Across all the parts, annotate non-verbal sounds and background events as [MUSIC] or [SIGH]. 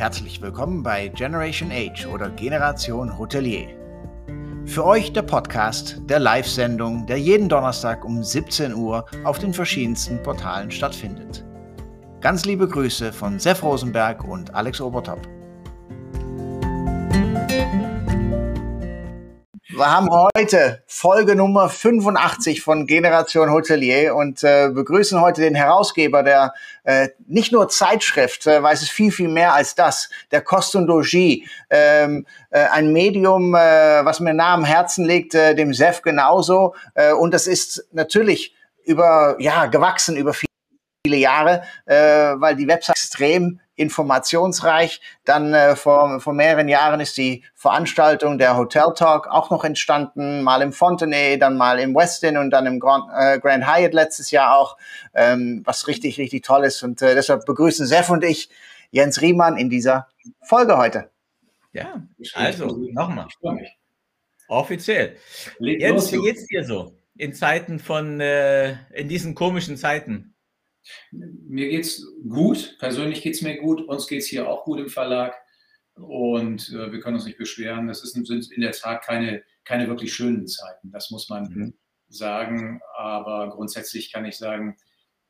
Herzlich willkommen bei Generation Age oder Generation Hotelier. Für euch der Podcast der Live-Sendung, der jeden Donnerstag um 17 Uhr auf den verschiedensten Portalen stattfindet. Ganz liebe Grüße von Sef Rosenberg und Alex Obertop. Wir haben heute Folge Nummer 85 von Generation Hotelier und äh, begrüßen heute den Herausgeber der äh, nicht nur Zeitschrift, äh, weil es ist viel, viel mehr als das, der Kost und Logis, ähm, äh, ein Medium, äh, was mir nah am Herzen liegt, äh, dem SEF genauso. Äh, und das ist natürlich über, ja, gewachsen über viele Jahre, äh, weil die Website extrem informationsreich. Dann äh, vor, vor mehreren Jahren ist die Veranstaltung der Hotel Talk auch noch entstanden, mal im Fontenay, dann mal im Westin und dann im Grand, äh, Grand Hyatt letztes Jahr auch, ähm, was richtig, richtig toll ist. Und äh, deshalb begrüßen Sef und ich Jens Riemann in dieser Folge heute. Ja, also nochmal. Offiziell. Jens, wie geht's dir so in Zeiten von, äh, in diesen komischen Zeiten? Mir geht es gut, persönlich geht es mir gut, uns geht es hier auch gut im Verlag und äh, wir können uns nicht beschweren. Das ist, sind in der Tat keine, keine wirklich schönen Zeiten, das muss man mhm. sagen, aber grundsätzlich kann ich sagen,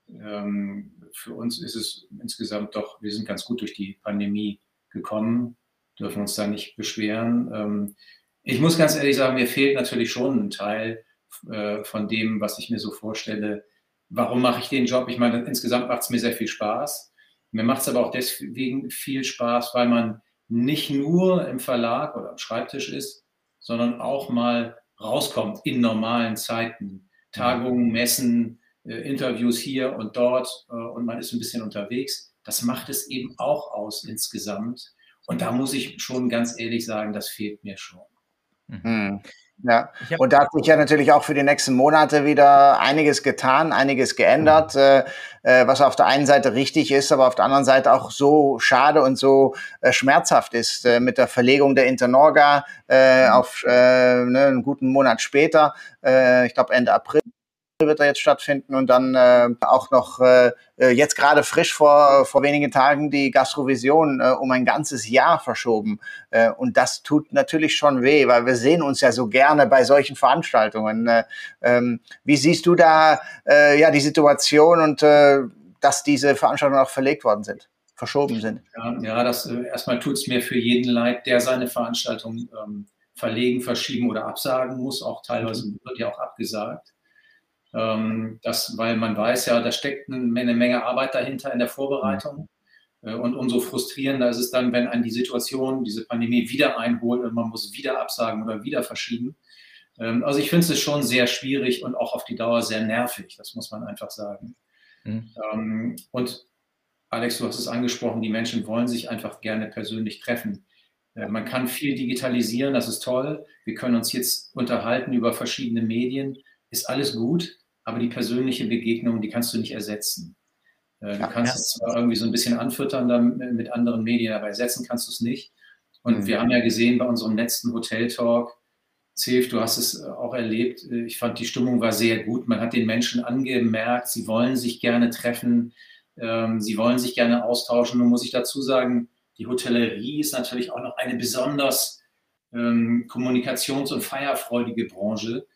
ähm, für uns ist es insgesamt doch, wir sind ganz gut durch die Pandemie gekommen, dürfen uns da nicht beschweren. Ähm, ich muss ganz ehrlich sagen, mir fehlt natürlich schon ein Teil äh, von dem, was ich mir so vorstelle, warum mache ich den Job? Ich meine, insgesamt macht es mir sehr viel Spaß. Mir macht es aber auch deswegen viel Spaß, weil man nicht nur im Verlag oder am Schreibtisch ist, sondern auch mal rauskommt in normalen Zeiten. Tagungen, Messen, äh, Interviews hier und dort äh, und man ist ein bisschen unterwegs. Das macht es eben auch aus insgesamt. Und da muss ich schon ganz ehrlich sagen, das fehlt mir schon. Mhm. Ja, und da hat sich ja natürlich auch für die nächsten Monate wieder einiges getan, einiges geändert, mhm. äh, äh, was auf der einen Seite richtig ist, aber auf der anderen Seite auch so schade und so äh, schmerzhaft ist äh, mit der Verlegung der Internorga äh, mhm. auf äh, ne, einen guten Monat später, ich glaube Ende April wird er jetzt stattfinden und dann äh, auch noch äh, äh, jetzt gerade frisch vor, vor wenigen Tagen die Gastrovision äh, um ein ganzes Jahr verschoben. Äh, und das tut natürlich schon weh, weil wir sehen uns ja so gerne bei solchen Veranstaltungen. Äh, ähm, wie siehst du da äh, ja die Situation und äh, dass diese Veranstaltungen auch verlegt worden sind, verschoben sind? Ja, ja das äh, erstmal tut es mir für jeden leid, der seine Veranstaltung ähm, verlegen, verschieben oder absagen muss. Auch teilweise wird ja auch abgesagt. Ähm, das, weil man weiß ja, da steckt eine Menge Arbeit dahinter in der Vorbereitung. Äh, und umso frustrierender ist es dann, wenn einen die Situation, diese Pandemie wieder einholt und man muss wieder absagen oder wieder verschieben. Ähm, also ich finde es schon sehr schwierig und auch auf die Dauer sehr nervig, das muss man einfach sagen. Mhm. Und Alex, du hast es angesprochen, die Menschen wollen sich einfach gerne persönlich treffen. Äh, man kann viel digitalisieren, das ist toll. Wir können uns jetzt unterhalten über verschiedene Medien, ist alles gut aber die persönliche Begegnung, die kannst du nicht ersetzen. Äh, du kannst es zwar irgendwie so ein bisschen anfüttern dann mit anderen Medien, aber ersetzen kannst du es nicht. Und mhm. wir haben ja gesehen bei unserem letzten Hotel-Talk, Zef, du hast es auch erlebt, äh, ich fand, die Stimmung war sehr gut. Man hat den Menschen angemerkt, sie wollen sich gerne treffen, ähm, sie wollen sich gerne austauschen. Nun muss ich dazu sagen, die Hotellerie ist natürlich auch noch eine besonders ähm, kommunikations- und feierfreudige Branche.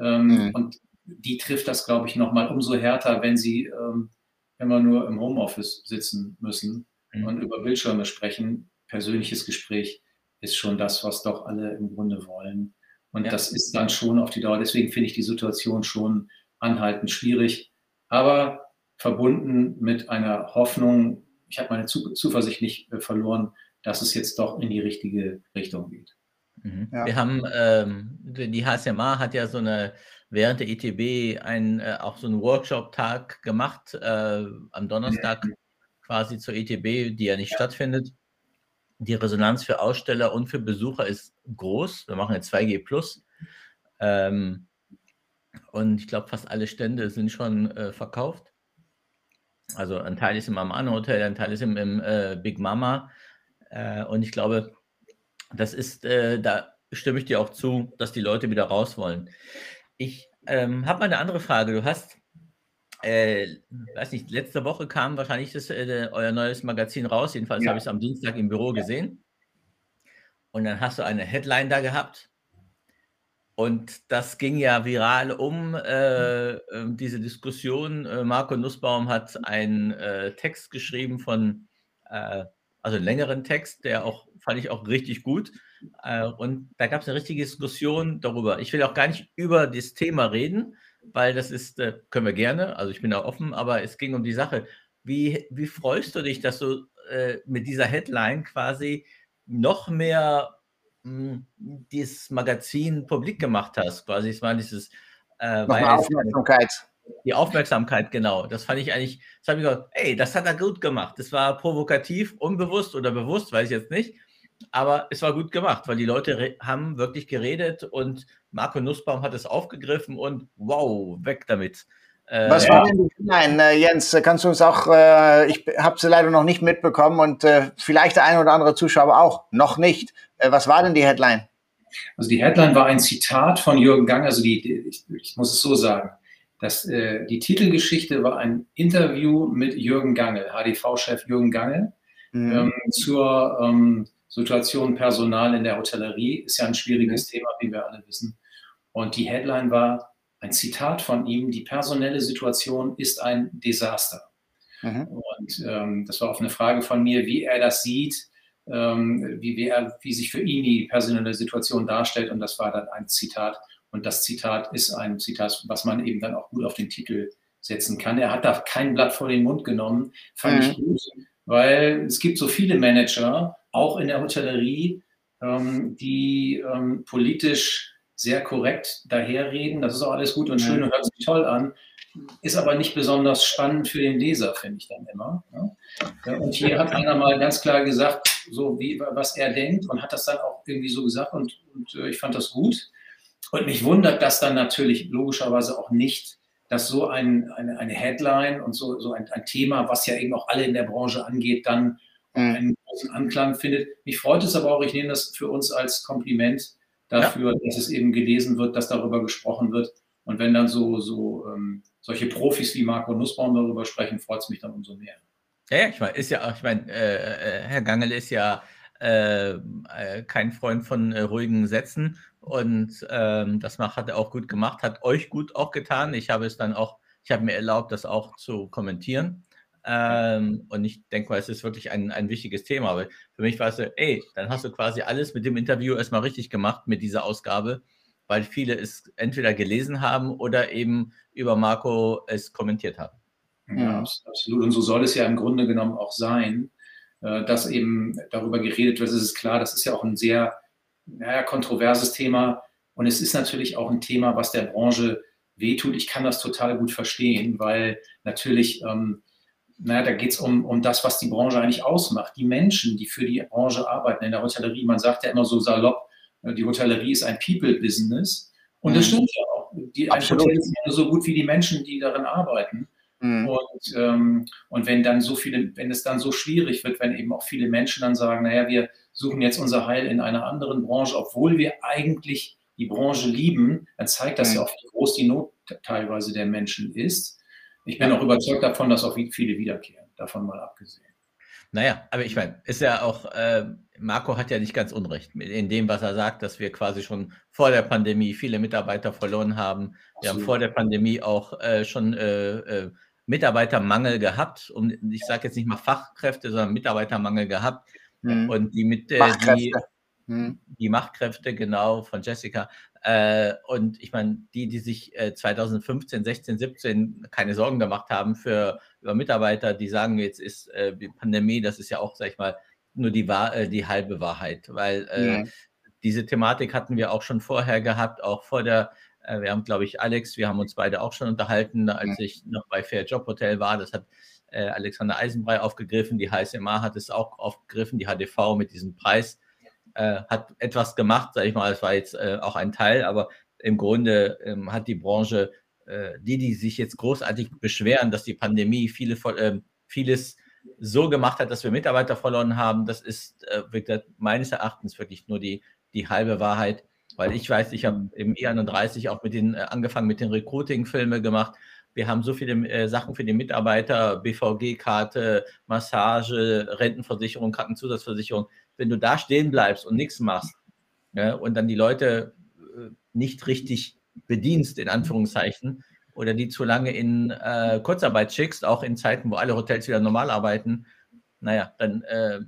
Ähm, mhm. Und die trifft das, glaube ich, nochmal umso härter, wenn sie ähm, immer nur im Homeoffice sitzen müssen mhm. und über Bildschirme sprechen. Persönliches Gespräch ist schon das, was doch alle im Grunde wollen. Und ja. das ist dann schon auf die Dauer. Deswegen finde ich die Situation schon anhaltend schwierig, aber verbunden mit einer Hoffnung, ich habe meine Zuversicht nicht äh, verloren, dass es jetzt doch in die richtige Richtung geht. Mhm. Ja. Wir haben, ähm, die HSMA hat ja so eine während der ITB ein, äh, auch so einen Workshop-Tag gemacht, äh, am Donnerstag mhm. quasi zur ITB, die ja nicht ja. stattfindet. Die Resonanz für Aussteller und für Besucher ist groß. Wir machen jetzt 2G Plus. Ähm, und ich glaube, fast alle Stände sind schon äh, verkauft. Also ein Teil ist im Amano Hotel, ein Teil ist im, im äh, Big Mama. Äh, und ich glaube, das ist, äh, da stimme ich dir auch zu, dass die Leute wieder raus wollen. Ich ähm, habe mal eine andere Frage. Du hast äh, weiß nicht, letzte Woche kam wahrscheinlich das, äh, euer neues Magazin raus. Jedenfalls ja. habe ich es am Dienstag im Büro gesehen. Und dann hast du eine Headline da gehabt. Und das ging ja viral um äh, ähm, diese Diskussion. Äh, Marco Nussbaum hat einen äh, Text geschrieben von, äh, also einen längeren Text, der auch, fand ich auch richtig gut. Äh, und da gab es eine richtige Diskussion darüber. Ich will auch gar nicht über das Thema reden, weil das ist, äh, können wir gerne, also ich bin da offen, aber es ging um die Sache. Wie, wie freust du dich, dass du äh, mit dieser Headline quasi noch mehr mh, hm, dieses Magazin publik gemacht hast? Quasi, es war dieses äh, war Aufmerksamkeit. Die Aufmerksamkeit, genau. Das fand ich eigentlich, das habe ich gesagt, ey, das hat er gut gemacht. Das war provokativ, unbewusst oder bewusst, weiß ich jetzt nicht. Aber es war gut gemacht, weil die Leute haben wirklich geredet und Marco Nussbaum hat es aufgegriffen und wow, weg damit. Äh, Was war denn die Nein, äh, Jens, kannst du uns auch, äh, ich habe sie leider noch nicht mitbekommen und äh, vielleicht der eine oder andere Zuschauer auch noch nicht. Äh, was war denn die Headline? Also die Headline war ein Zitat von Jürgen Gang, also die, ich, ich, muss es so sagen, dass, äh, die Titelgeschichte war ein Interview mit Jürgen Gangel, HDV-Chef Jürgen Gangel, mhm. ähm, zur ähm, Situation Personal in der Hotellerie ist ja ein schwieriges Thema, wie wir alle wissen. Und die Headline war ein Zitat von ihm, die personelle Situation ist ein Desaster. Mhm. Und ähm, das war auf eine Frage von mir, wie er das sieht, ähm, wie, wie, er, wie sich für ihn die personelle Situation darstellt. Und das war dann ein Zitat. Und das Zitat ist ein Zitat, was man eben dann auch gut auf den Titel setzen kann. Er hat da kein Blatt vor den Mund genommen, fand mhm. ich gut, weil es gibt so viele Manager, auch in der Hotellerie, ähm, die ähm, politisch sehr korrekt daherreden. Das ist auch alles gut und schön ja. und hört sich toll an, ist aber nicht besonders spannend für den Leser, finde ich dann immer. Ja. Und hier hat einer mal ganz klar gesagt, so wie was er denkt und hat das dann auch irgendwie so gesagt und, und äh, ich fand das gut. Und mich wundert das dann natürlich logischerweise auch nicht, dass so ein, eine, eine Headline und so, so ein, ein Thema, was ja eben auch alle in der Branche angeht, dann mhm. einen großen Anklang findet. Mich freut es aber auch, ich nehme das für uns als Kompliment dafür, ja. dass es eben gelesen wird, dass darüber gesprochen wird. Und wenn dann so, so ähm, solche Profis wie Marco Nussbaum darüber sprechen, freut es mich dann umso mehr. Ja, ja ich meine, ist ja auch, ich meine, äh, äh, Herr Gangel ist ja äh, äh, kein Freund von äh, ruhigen Sätzen und ähm, das macht, hat er auch gut gemacht, hat euch gut auch getan. Ich habe es dann auch, ich habe mir erlaubt, das auch zu kommentieren. Ähm, und ich denke mal, es ist wirklich ein, ein wichtiges Thema. Aber für mich war es so, ey, dann hast du quasi alles mit dem Interview erstmal richtig gemacht mit dieser Ausgabe, weil viele es entweder gelesen haben oder eben über Marco es kommentiert haben. Ja, absolut. Und so soll es ja im Grunde genommen auch sein, äh, dass eben darüber geredet wird. Es ist klar, das ist ja auch ein sehr naja, kontroverses Thema. Und es ist natürlich auch ein Thema, was der Branche wehtut. Ich kann das total gut verstehen, weil natürlich ähm, naja, da geht es um, um das, was die Branche eigentlich ausmacht. Die Menschen, die für die Branche arbeiten in der Hotellerie. Man sagt ja immer so salopp, äh, die Hotellerie ist ein People-Business. Und mhm. das stimmt ja auch. Die, ein Hotel ist nur so gut wie die Menschen, die darin arbeiten. Mhm. Und, ähm, und wenn dann so viele, wenn es dann so schwierig wird, wenn eben auch viele Menschen dann sagen, naja, wir suchen jetzt unser Heil in einer anderen Branche, obwohl wir eigentlich die Branche lieben, dann zeigt das mhm. ja auch, wie groß die Not teilweise der Menschen ist. Ich bin auch überzeugt davon, dass auch viele wiederkehren, davon mal abgesehen. Naja, aber ich meine, ist ja auch, äh, Marco hat ja nicht ganz unrecht in dem, was er sagt, dass wir quasi schon vor der Pandemie viele Mitarbeiter verloren haben. Wir Absolut. haben vor der Pandemie auch äh, schon äh, äh Mitarbeitermangel gehabt. Um, ich sage jetzt nicht mal Fachkräfte, sondern Mitarbeitermangel gehabt. Mhm. Und die mit äh, die, hm. die Machtkräfte, genau, von Jessica. Äh, und ich meine, die, die sich äh, 2015, 16, 17 keine Sorgen gemacht haben für über Mitarbeiter, die sagen, jetzt ist äh, die Pandemie, das ist ja auch, sag ich mal, nur die, äh, die halbe Wahrheit, weil äh, ja. diese Thematik hatten wir auch schon vorher gehabt, auch vor der, äh, wir haben, glaube ich, Alex, wir haben uns beide auch schon unterhalten, als ja. ich noch bei Fair Job Hotel war, das hat Alexander Eisenbrei aufgegriffen, die HSMA hat es auch aufgegriffen, die HDV mit diesem Preis äh, hat etwas gemacht, sage ich mal, es war jetzt äh, auch ein Teil, aber im Grunde ähm, hat die Branche, äh, die, die sich jetzt großartig beschweren, dass die Pandemie viele, ähm, vieles so gemacht hat, dass wir Mitarbeiter verloren haben, das ist äh, meines Erachtens wirklich nur die, die halbe Wahrheit. Weil ich weiß, ich habe im E31 auch mit den, äh, angefangen mit den Recruiting-Filme gemacht wir haben so viele äh, Sachen für die Mitarbeiter, BVG-Karte, Massage, Rentenversicherung, Krankenzusatzversicherung. Wenn du da stehen bleibst und nichts machst ja, und dann die Leute äh, nicht richtig bedienst, in Anführungszeichen, oder die zu lange in äh, Kurzarbeit schickst, auch in Zeiten, wo alle Hotels wieder normal arbeiten, naja, dann äh,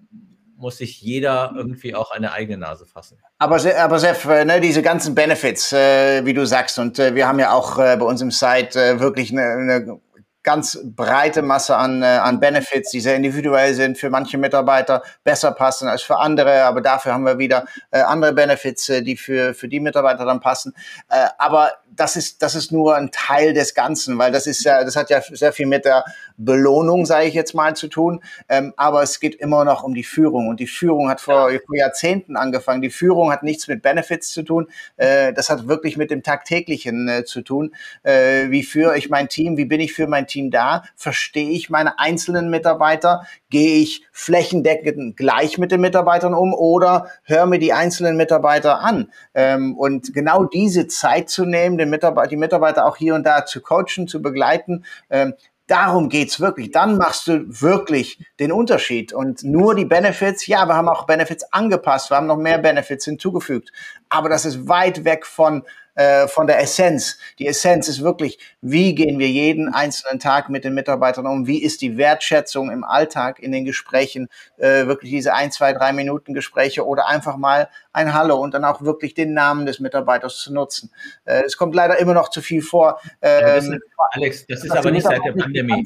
muss sich jeder irgendwie auch eine eigene Nase fassen. Aber, aber Sef, äh, ne, diese ganzen Benefits, äh, wie du sagst, und äh, wir haben ja auch äh, bei uns im Site äh, wirklich eine, eine ganz breite Masse an, äh, an Benefits, die sehr individuell sind, für manche Mitarbeiter besser passen als für andere, aber dafür haben wir wieder äh, andere Benefits, äh, die für, für die Mitarbeiter dann passen. Äh, aber das ist, das ist nur ein Teil des Ganzen, weil das ist ja, das hat ja sehr viel mit der Belohnung, sage ich jetzt mal, zu tun. Ähm, aber es geht immer noch um die Führung. Und die Führung hat vor, vor Jahrzehnten angefangen. Die Führung hat nichts mit Benefits zu tun. Äh, das hat wirklich mit dem Tagtäglichen äh, zu tun. Äh, wie führe ich mein Team? Wie bin ich für mein Team da? Verstehe ich meine einzelnen Mitarbeiter? Gehe ich flächendeckend gleich mit den Mitarbeitern um oder höre mir die einzelnen Mitarbeiter an? Ähm, und genau diese Zeit zu nehmen, den Mitarbeiter, die Mitarbeiter auch hier und da zu coachen, zu begleiten, ähm, Darum geht's wirklich. Dann machst du wirklich den Unterschied. Und nur die Benefits, ja, wir haben auch Benefits angepasst, wir haben noch mehr Benefits hinzugefügt. Aber das ist weit weg von äh, von der Essenz. Die Essenz ist wirklich, wie gehen wir jeden einzelnen Tag mit den Mitarbeitern um? Wie ist die Wertschätzung im Alltag, in den Gesprächen? Äh, wirklich diese ein, zwei, drei Minuten Gespräche oder einfach mal ein Hallo und dann auch wirklich den Namen des Mitarbeiters zu nutzen. Äh, es kommt leider immer noch zu viel vor. Ähm, ja, das ist, Alex, das ist aber nicht seit der Pandemie.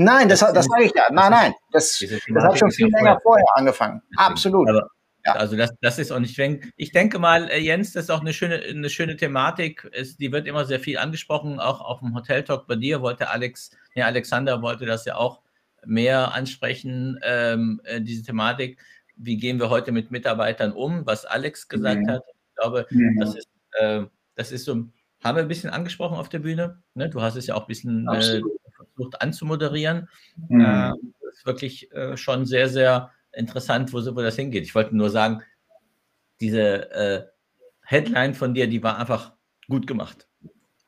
Nein, das, das sage ich ja. Nein, nein. Das, das hat schon viel länger vorher angefangen. Absolut. Aber, ja. Also das, das ist auch nicht streng. Ich denke mal, äh, Jens, das ist auch eine schöne, eine schöne Thematik. Es, die wird immer sehr viel angesprochen, auch auf dem Hotel Talk bei dir wollte Alex, ja, Alexander wollte das ja auch mehr ansprechen, ähm, äh, diese Thematik. Wie gehen wir heute mit Mitarbeitern um, was Alex gesagt mhm. hat. Ich glaube, mhm. das, ist, äh, das ist so, haben wir ein bisschen angesprochen auf der Bühne. Ne? Du hast es ja auch ein bisschen äh, versucht anzumoderieren. Mhm. Äh, das ist wirklich äh, schon sehr, sehr interessant, wo, wo das hingeht. Ich wollte nur sagen, diese äh, Headline von dir, die war einfach gut gemacht.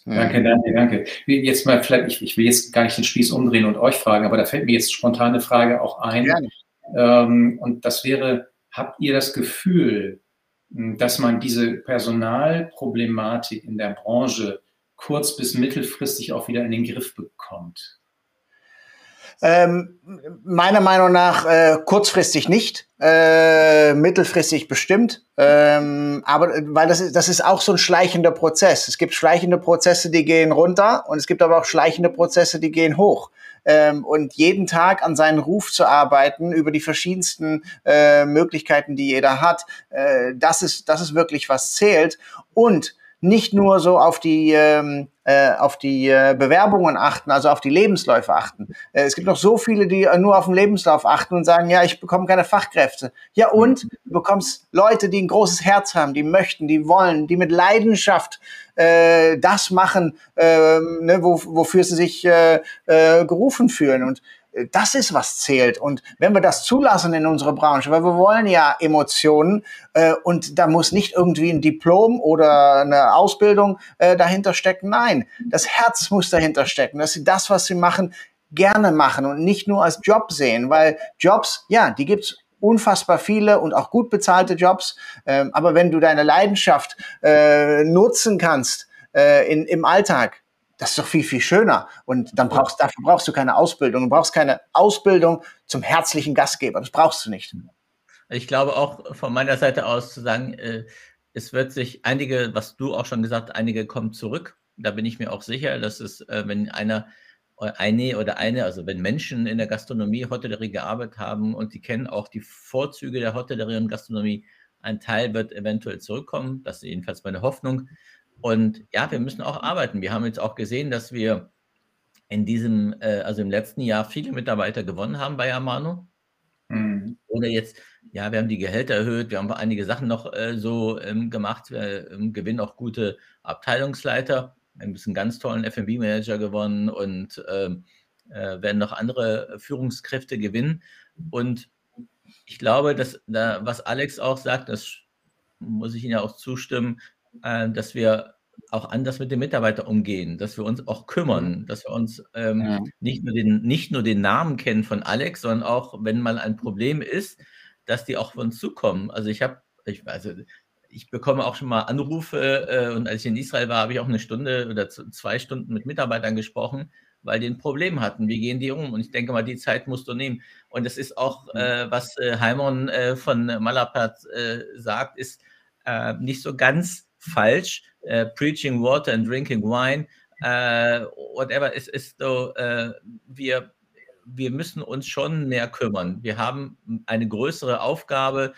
Danke, danke, danke. Jetzt mal vielleicht, ich, ich, will jetzt gar nicht den Spieß umdrehen und euch fragen, aber da fällt mir jetzt spontane Frage auch ein. Ähm, und das wäre, habt ihr das Gefühl, hm, dass man diese Personalproblematik in der Branche kurz- bis mittelfristig auch wieder in den Griff bekommt? Ähm, meiner Meinung nach äh, kurzfristig nicht, äh, mittelfristig bestimmt. Ähm, aber weil das ist, das ist auch so ein schleichender Prozess. Es gibt schleichende Prozesse, die gehen runter und es gibt aber auch schleichende Prozesse, die gehen hoch. Ähm, und jeden Tag an seinen Ruf zu arbeiten über die verschiedensten äh, Möglichkeiten, die jeder hat, äh, das ist das ist wirklich was zählt und nicht nur so auf die ähm, äh, auf die äh, Bewerbungen achten, also auf die Lebensläufe achten. Äh, es gibt noch so viele, die nur auf den Lebenslauf achten und sagen, ja, ich bekomme keine Fachkräfte. Ja, und du bekommst Leute, die ein großes Herz haben, die möchten, die wollen, die mit Leidenschaft das machen, äh, ne, wo, wofür sie sich gerufen fühlen. Und das ist, was zählt. Und wenn wir das zulassen in unserer Branche, weil wir wollen ja Emotionen äh, und da muss nicht irgendwie ein Diplom oder eine Ausbildung äh, dahinter stecken. Nein, das Herz muss dahinter stecken, dass sie das, was sie machen, gerne machen und nicht nur als Job sehen, weil Jobs, ja, die gibt's unfassbar viele und auch gut bezahlte Jobs. Ähm, aber wenn du deine Leidenschaft äh, nutzen kannst äh, in, im Alltag, das ist doch viel, viel schöner. Und dann brauchst, dafür brauchst du keine Ausbildung. Du brauchst keine Ausbildung zum herzlichen Gastgeber. Das brauchst du nicht. Ich glaube auch von meiner Seite aus zu sagen, äh, es wird sich einige, was du auch schon gesagt, einige kommen zurück. Da bin ich mir auch sicher, dass es, äh, wenn einer eine oder eine, also wenn Menschen in der Gastronomie, Hotellerie gearbeitet haben und die kennen auch die Vorzüge der Hotellerie und Gastronomie, ein Teil wird eventuell zurückkommen. Das ist jedenfalls meine Hoffnung. Und ja, wir müssen auch arbeiten. Wir haben jetzt auch gesehen, dass wir in diesem, äh, also im letzten Jahr viele Mitarbeiter gewonnen haben bei Amano. Mhm. Oder jetzt, ja, wir haben die Gehälter erhöht, wir haben einige Sachen noch äh, so ähm, gemacht, wir ähm, gewinnen auch gute Abteilungsleiter, wir haben einen ganz tollen FB-Manager gewonnen und ähm, äh, werden noch andere Führungskräfte gewinnen. Und ich glaube, dass da, was Alex auch sagt, das muss ich Ihnen ja auch zustimmen, äh, dass wir auch anders mit den Mitarbeitern umgehen, dass wir uns auch kümmern, dass wir uns ähm, ja. nicht, nur den, nicht nur den Namen kennen von Alex, sondern auch, wenn mal ein Problem ist, dass die auch auf uns zukommen. Also ich habe, ich, also ich bekomme auch schon mal Anrufe äh, und als ich in Israel war, habe ich auch eine Stunde oder zwei Stunden mit Mitarbeitern gesprochen, weil die ein Problem hatten. Wie gehen die um? Und ich denke mal, die Zeit musst du nehmen. Und das ist auch, mhm. äh, was äh, Heimon äh, von Malapat äh, sagt, ist äh, nicht so ganz falsch. Äh, preaching water and drinking wine, whatever, es ist so, wir, wir müssen uns schon mehr kümmern. Wir haben eine größere Aufgabe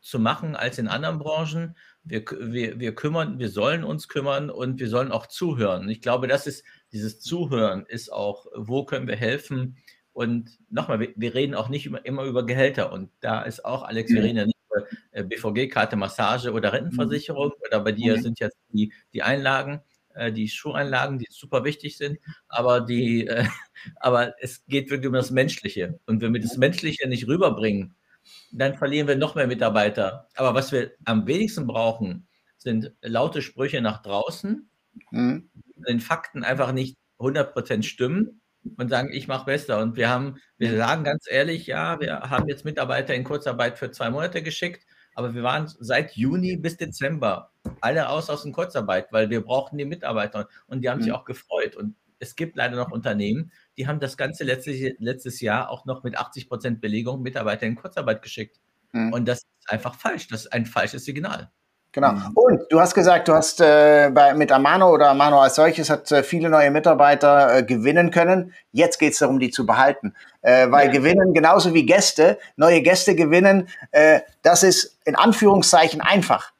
zu machen als in anderen Branchen. Wir, wir, wir kümmern, wir sollen uns kümmern und wir sollen auch zuhören. ich glaube, das ist dieses Zuhören ist auch, wo können wir helfen? Und nochmal, wir, wir reden auch nicht immer, immer, über Gehälter. Und da ist auch, Alex, reden ja nicht äh, BVG-Karte, Massage oder Rentenversicherung. Mhm. Oder bei dir sind jetzt die, die Einlagen, äh, die Schuheinlagen, die super wichtig sind. Aber, die, äh, [LAUGHS] aber es geht wirklich um das Menschliche. Und wenn wir das Menschliche nicht rüberbringen, dann verlieren wir noch mehr Mitarbeiter. Aber was wir am wenigsten brauchen, sind laute Sprüche nach draußen, mhm. den Fakten einfach nicht 100% stimmen und sagen, ich mache besser. Und wir haben, wir sagen ganz ehrlich, ja, wir haben jetzt Mitarbeiter in Kurzarbeit für zwei Monate geschickt, aber wir waren seit Juni bis Dezember alle raus aus der Kurzarbeit, weil wir brauchten die Mitarbeiter und die haben mhm. sich auch gefreut. Und es gibt leider noch Unternehmen, die haben das ganze letzte, letztes Jahr auch noch mit 80 Prozent Belegung Mitarbeiter in Kurzarbeit geschickt. Mhm. Und das ist einfach falsch. Das ist ein falsches Signal. Genau. Mhm. Und du hast gesagt, du hast äh, bei, mit Amano oder Amano als solches hat äh, viele neue Mitarbeiter äh, gewinnen können. Jetzt geht es darum, die zu behalten. Äh, weil ja. gewinnen, genauso wie Gäste, neue Gäste gewinnen, äh, das ist in Anführungszeichen einfach.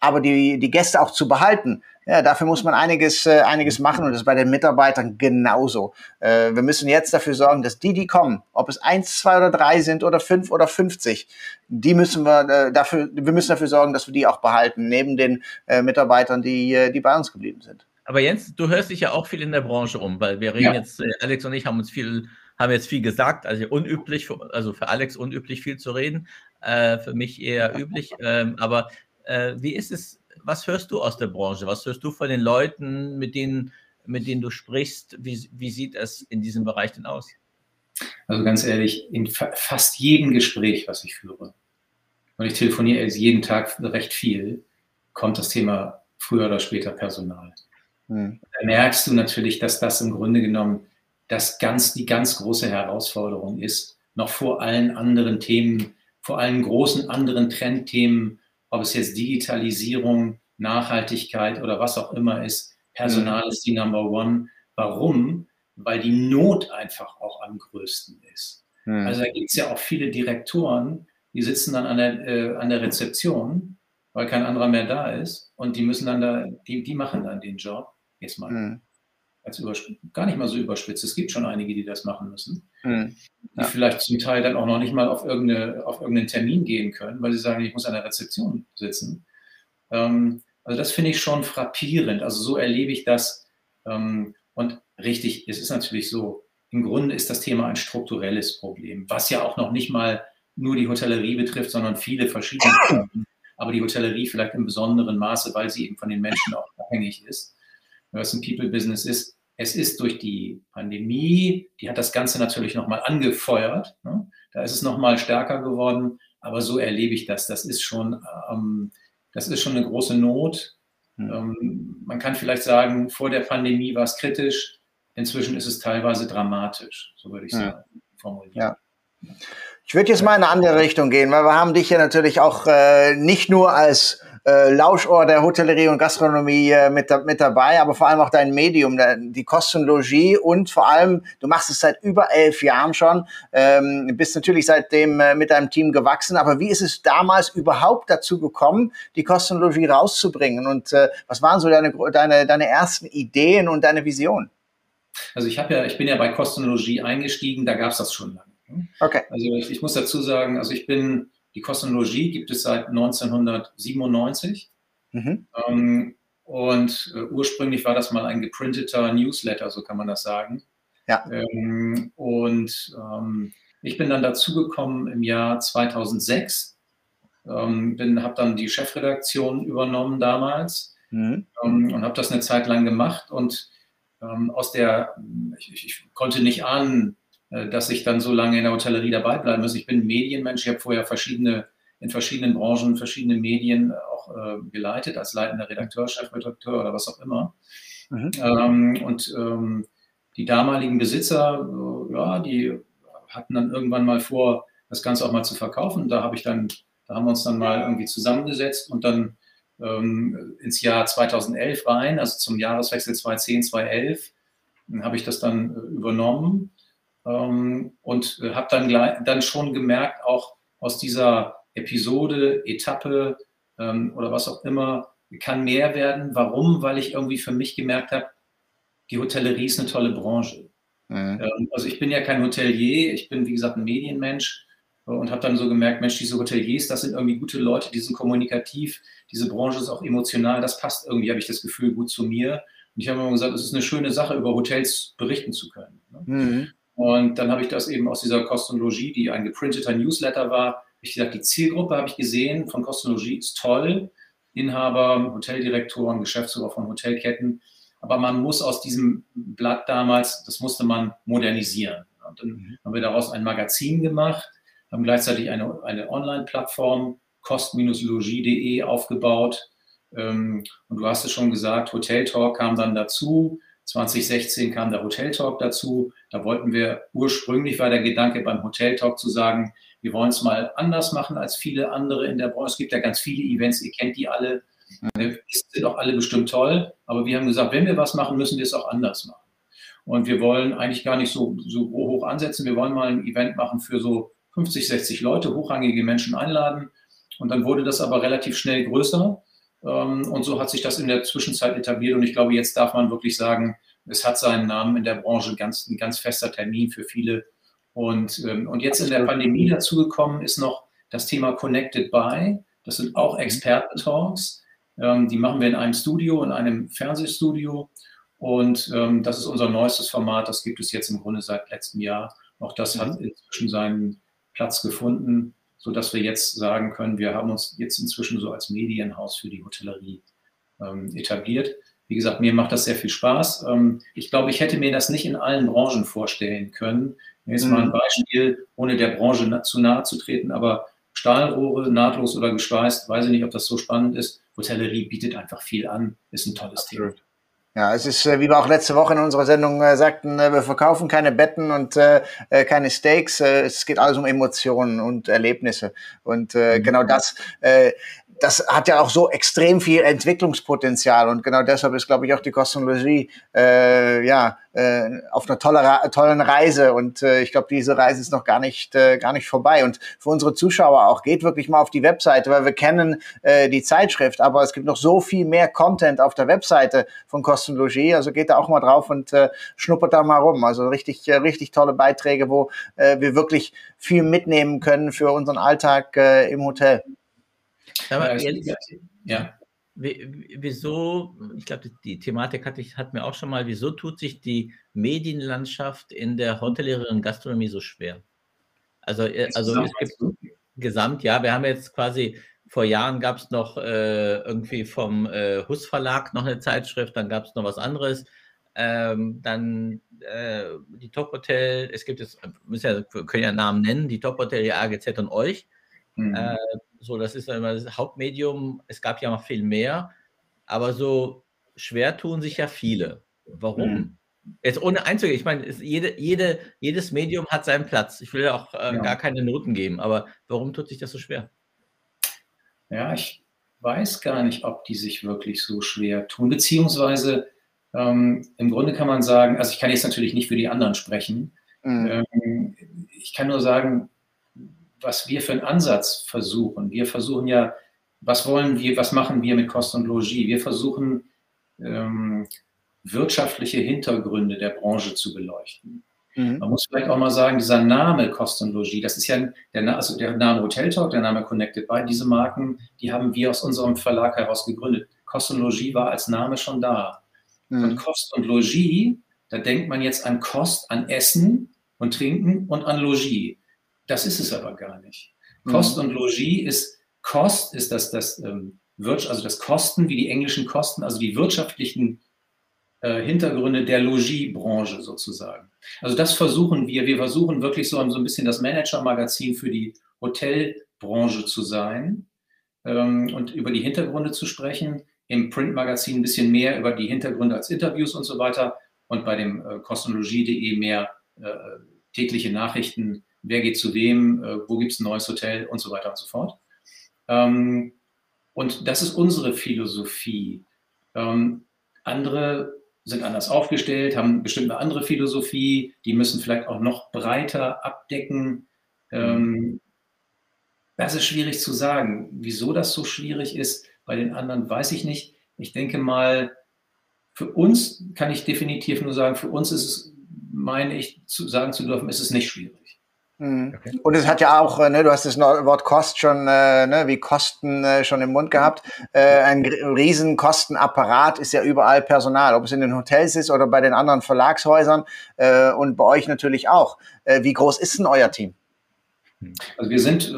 Aber die, die Gäste auch zu behalten, ja, dafür muss man einiges, äh, einiges machen und das ist bei den Mitarbeitern genauso. Äh, wir müssen jetzt dafür sorgen, dass die, die kommen, ob es eins, zwei oder drei sind oder fünf oder fünfzig, die müssen wir äh, dafür, wir müssen dafür sorgen, dass wir die auch behalten, neben den äh, Mitarbeitern, die, äh, die bei uns geblieben sind. Aber Jens, du hörst dich ja auch viel in der Branche um, weil wir reden ja. jetzt, äh, Alex und ich haben uns viel, haben jetzt viel gesagt, also unüblich, also für Alex unüblich viel zu reden, für mich eher üblich. Ähm, aber wie ist es was hörst du aus der Branche? Was hörst du von den Leuten, mit denen, mit denen du sprichst? Wie, wie sieht es in diesem Bereich denn aus? Also ganz ehrlich, in fa fast jedem Gespräch, was ich führe, und ich telefoniere jeden Tag recht viel, kommt das Thema früher oder später Personal. Hm. Da merkst du natürlich, dass das im Grunde genommen das ganz, die ganz große Herausforderung ist, noch vor allen anderen Themen, vor allen großen anderen Trendthemen ob es jetzt Digitalisierung, Nachhaltigkeit oder was auch immer ist, Personal mhm. ist die Number One. Warum? Weil die Not einfach auch am größten ist. Mhm. Also da gibt es ja auch viele Direktoren, die sitzen dann an der, äh, an der Rezeption, weil kein anderer mehr da ist und die müssen dann da, die, die machen dann den Job. Jetzt mal mhm als gar nicht mal so überspitzt. Es gibt schon einige, die das machen müssen, mhm. die vielleicht zum Teil dann auch noch nicht mal auf, irgendeine, auf irgendeinen Termin gehen können, weil sie sagen, ich muss an der Rezeption sitzen. Ähm, also das finde ich schon frappierend. Also so erlebe ich das. Ähm, und richtig, es ist natürlich so, im Grunde ist das Thema ein strukturelles Problem, was ja auch noch nicht mal nur die Hotellerie betrifft, sondern viele verschiedene. Aber die Hotellerie vielleicht im besonderen Maße, weil sie eben von den Menschen auch abhängig ist was ein People-Business ist. Es ist durch die Pandemie, die hat das Ganze natürlich nochmal angefeuert. Ne? Da ist es nochmal stärker geworden. Aber so erlebe ich das. Das ist schon, ähm, das ist schon eine große Not. Mhm. Ähm, man kann vielleicht sagen, vor der Pandemie war es kritisch. Inzwischen ist es teilweise dramatisch. So würde ich sagen, ja. formulieren. Ja. Ich würde jetzt mal in eine andere Richtung gehen, weil wir haben dich ja natürlich auch äh, nicht nur als äh, Lauschohr der Hotellerie und Gastronomie äh, mit, mit dabei, aber vor allem auch dein Medium, die Kostenlogie und vor allem, du machst es seit über elf Jahren schon, ähm, bist natürlich seitdem äh, mit deinem Team gewachsen, aber wie ist es damals überhaupt dazu gekommen, die Kostenlogie rauszubringen und äh, was waren so deine, deine, deine ersten Ideen und deine Vision? Also ich habe ja, ich bin ja bei Kostenlogie eingestiegen, da gab es das schon lange. Okay. Also ich, ich muss dazu sagen, also ich bin die Kosmologie gibt es seit 1997. Mhm. Ähm, und äh, ursprünglich war das mal ein geprinteter Newsletter, so kann man das sagen. Ja. Ähm, und ähm, ich bin dann dazugekommen im Jahr 2006, ähm, habe dann die Chefredaktion übernommen damals. mhm. ähm, und habe das eine Zeit lang gemacht und ähm, aus der, ich, ich, konnte nicht ahnen, dass ich dann so lange in der Hotellerie dabei bleiben muss. Ich bin Medienmensch, ich habe vorher verschiedene, in verschiedenen Branchen, verschiedene Medien auch äh, geleitet, als leitender Redakteur, Chefredakteur oder was auch immer. Mhm. Ähm, und ähm, die damaligen Besitzer, äh, ja, die hatten dann irgendwann mal vor, das Ganze auch mal zu verkaufen. Da habe ich dann, da haben wir uns dann mal irgendwie zusammengesetzt und dann ähm, ins Jahr 2011 rein, also zum Jahreswechsel 2010, 2011, habe ich das dann äh, übernommen ähm, und äh, habe dann, dann schon gemerkt, auch aus dieser Episode, Etappe ähm, oder was auch immer, kann mehr werden. Warum? Weil ich irgendwie für mich gemerkt habe, die Hotellerie ist eine tolle Branche. Mhm. Ähm, also ich bin ja kein Hotelier, ich bin wie gesagt ein Medienmensch und habe dann so gemerkt, Mensch, diese Hoteliers, das sind irgendwie gute Leute, die sind kommunikativ, diese Branche ist auch emotional, das passt irgendwie, habe ich das Gefühl, gut zu mir. Und ich habe immer gesagt, es ist eine schöne Sache, über Hotels berichten zu können. Ne? Mhm. Und dann habe ich das eben aus dieser Kostologie, die ein geprinteter Newsletter war, ich gesagt, die Zielgruppe habe ich gesehen von Kostologie ist toll. Inhaber, Hoteldirektoren, Geschäftsführer von Hotelketten. Aber man muss aus diesem Blatt damals, das musste man modernisieren. Und dann mhm. haben wir daraus ein Magazin gemacht, haben gleichzeitig eine, eine Online-Plattform, kost-logie.de aufgebaut. Ähm, und du hast es schon gesagt, Hotel Talk kam dann dazu. 2016 kam der Hotel Talk dazu. Da wollten wir, ursprünglich war der Gedanke beim Hotel Talk zu sagen, wir wollen es mal anders machen als viele andere in der Branche. Es gibt ja ganz viele Events, ihr kennt die alle. Die sind auch alle bestimmt toll. Aber wir haben gesagt, wenn wir was machen, müssen wir es auch anders machen. Und wir wollen eigentlich gar nicht so, so hoch ansetzen. Wir wollen mal ein Event machen für so 50, 60 Leute, hochrangige Menschen einladen. Und dann wurde das aber relativ schnell größer. Ähm, und so hat sich das in der Zwischenzeit etabliert. Und ich glaube, jetzt darf man wirklich sagen, es hat seinen Namen in der Branche, ganz, ein ganz fester Termin für viele. Und, ähm, und jetzt in der Pandemie dazugekommen ist noch das Thema Connected By. Das sind auch mhm. Experten-Talks. Ähm, die machen wir in einem Studio, in einem Fernsehstudio. Und das ist unser neuestes Format. Das gibt es jetzt im Grunde seit letztem Jahr. Auch das hat mhm. inzwischen seinen Platz gefunden so dass wir jetzt sagen können, wir haben uns jetzt inzwischen so als Medienhaus für die Hotellerie ähm, etabliert. Wie gesagt, mir macht das sehr viel Spaß. Ähm, ich glaube, ich hätte mir das nicht in allen Branchen vorstellen können. Jetzt mal ein mhm. Beispiel, ohne der Branche na zu nahe zu treten, aber Stahlrohre, nahtlos oder geschweißt, weiß ich nicht, ob das so spannend ist. Hotellerie bietet einfach viel an, ist ein tolles Absolut. Thema. Ja, es ist, äh, wie wir auch letzte Woche in unserer Sendung äh, sagten, äh, wir verkaufen keine Betten und äh, keine Steaks. Es geht alles um Emotionen und Erlebnisse. Und äh, mhm. genau das, äh, das hat ja auch so extrem viel Entwicklungspotenzial und genau deshalb ist, glaube ich, auch die Kosmologie äh, ja äh, auf einer tolle, tollen Reise und äh, ich glaube, diese Reise ist noch gar nicht äh, gar nicht vorbei und für unsere Zuschauer auch geht wirklich mal auf die Webseite, weil wir kennen äh, die Zeitschrift, aber es gibt noch so viel mehr Content auf der Webseite von Kosmologie, also geht da auch mal drauf und äh, schnuppert da mal rum, also richtig äh, richtig tolle Beiträge, wo äh, wir wirklich viel mitnehmen können für unseren Alltag äh, im Hotel. Aber ehrlich, ja. Wieso, ich glaube, die Thematik hatte ich, hat mir auch schon mal, wieso tut sich die Medienlandschaft in der Hotellerie und Gastronomie so schwer? Also, äh, also es gibt gesamt, ja, wir haben jetzt quasi, vor Jahren gab es noch äh, irgendwie vom äh, Hus Verlag noch eine Zeitschrift, dann gab es noch was anderes. Ähm, dann äh, die Top Hotel, es gibt jetzt, müssen ja, können ja Namen nennen, die Top Hotel, die AGZ und euch. Mhm. Äh, so, das ist immer das Hauptmedium. Es gab ja noch viel mehr, aber so schwer tun sich ja viele. Warum? Mhm. Jetzt ohne einzugehen, ich meine, jede, jede, jedes Medium hat seinen Platz. Ich will ja auch äh, ja. gar keine Noten geben, aber warum tut sich das so schwer? Ja, ich weiß gar nicht, ob die sich wirklich so schwer tun, beziehungsweise ähm, im Grunde kann man sagen, also ich kann jetzt natürlich nicht für die anderen sprechen. Mhm. Ähm, ich kann nur sagen, was wir für einen Ansatz versuchen. Wir versuchen ja, was wollen wir, was machen wir mit Kost und Logis? Wir versuchen, ähm, wirtschaftliche Hintergründe der Branche zu beleuchten. Mhm. Man muss vielleicht auch mal sagen, dieser Name Kost und Logis, das ist ja der, also der Name Hotel Talk, der Name Connected by, diese Marken, die haben wir aus unserem Verlag heraus gegründet. Kost und Logis war als Name schon da. Mhm. Und Kost und Logis, da denkt man jetzt an Kost, an Essen und Trinken und an Logis. Das ist es aber gar nicht. Mhm. Kost und Logis ist, Kost ist das, das, ähm, also das Kosten, wie die englischen Kosten, also die wirtschaftlichen äh, Hintergründe der Logiebranche sozusagen. Also das versuchen wir. Wir versuchen wirklich so, so ein bisschen das Manager-Magazin für die Hotelbranche zu sein ähm, und über die Hintergründe zu sprechen. Im Printmagazin ein bisschen mehr über die Hintergründe als Interviews und so weiter und bei dem äh, kostenologie.de mehr äh, tägliche Nachrichten, wer geht zu wem, äh, wo gibt es ein neues Hotel und so weiter und so fort. Ähm, und das ist unsere Philosophie. Ähm, andere sind anders aufgestellt, haben bestimmt eine andere Philosophie, die müssen vielleicht auch noch breiter abdecken. Ähm, das ist schwierig zu sagen. Wieso das so schwierig ist, bei den anderen weiß ich nicht. Ich denke mal, für uns kann ich definitiv nur sagen, für uns ist es, meine ich, zu sagen zu dürfen, ist es nicht schwierig. Mhm. Okay. Und es hat ja auch, äh, ne, du hast das Wort Kost schon, äh, ne, wie Kosten äh, schon im Mund gehabt. Äh, ein riesen Kostenapparat ist ja überall Personal, ob es in den Hotels ist oder bei den anderen Verlagshäusern äh, und bei euch natürlich auch. Äh, wie groß ist denn euer Team? Also wir sind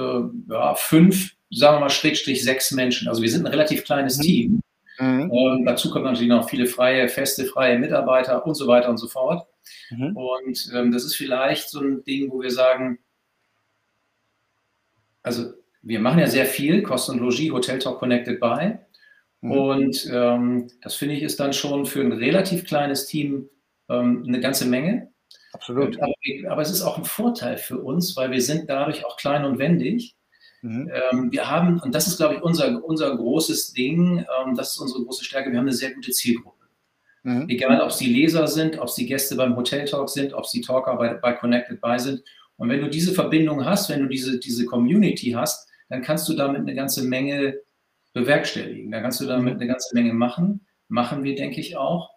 ja, fünf, sagen wir mal, Schrägstrich sechs Menschen. Also wir sind ein relativ kleines mhm. Team. Mhm. Ähm, dazu kommen natürlich noch viele freie, feste, freie Mitarbeiter und so weiter und so fort. Mhm. Und ähm, das ist vielleicht so ein Ding, wo wir sagen, also wir machen ja sehr viel, Kosten und Logis, Hotel Talk Connected by. Mhm. Und ähm, das finde ich ist dann schon für ein relativ kleines Team ähm, eine ganze Menge. Absolut. Aber, aber, es ist auch ein Vorteil für uns, weil wir sind dadurch auch klein und wendig. Mhm. Ähm, wir haben, und das ist, glaube ich, unser, unser großes Ding, ähm, das ist unsere große Stärke, wir haben eine sehr gute Zielgruppe. Mhm. Egal, ob es die Leser sind, ob es die Gäste beim Hotel Talk sind, ob es die Talker bei, bei Connected by sind. Und wenn du diese Verbindung hast, wenn du diese, diese Community hast, dann kannst du damit eine ganze Menge bewerkstelligen. Da kannst du damit mhm. eine ganze Menge machen. Machen wir, denke ich, auch.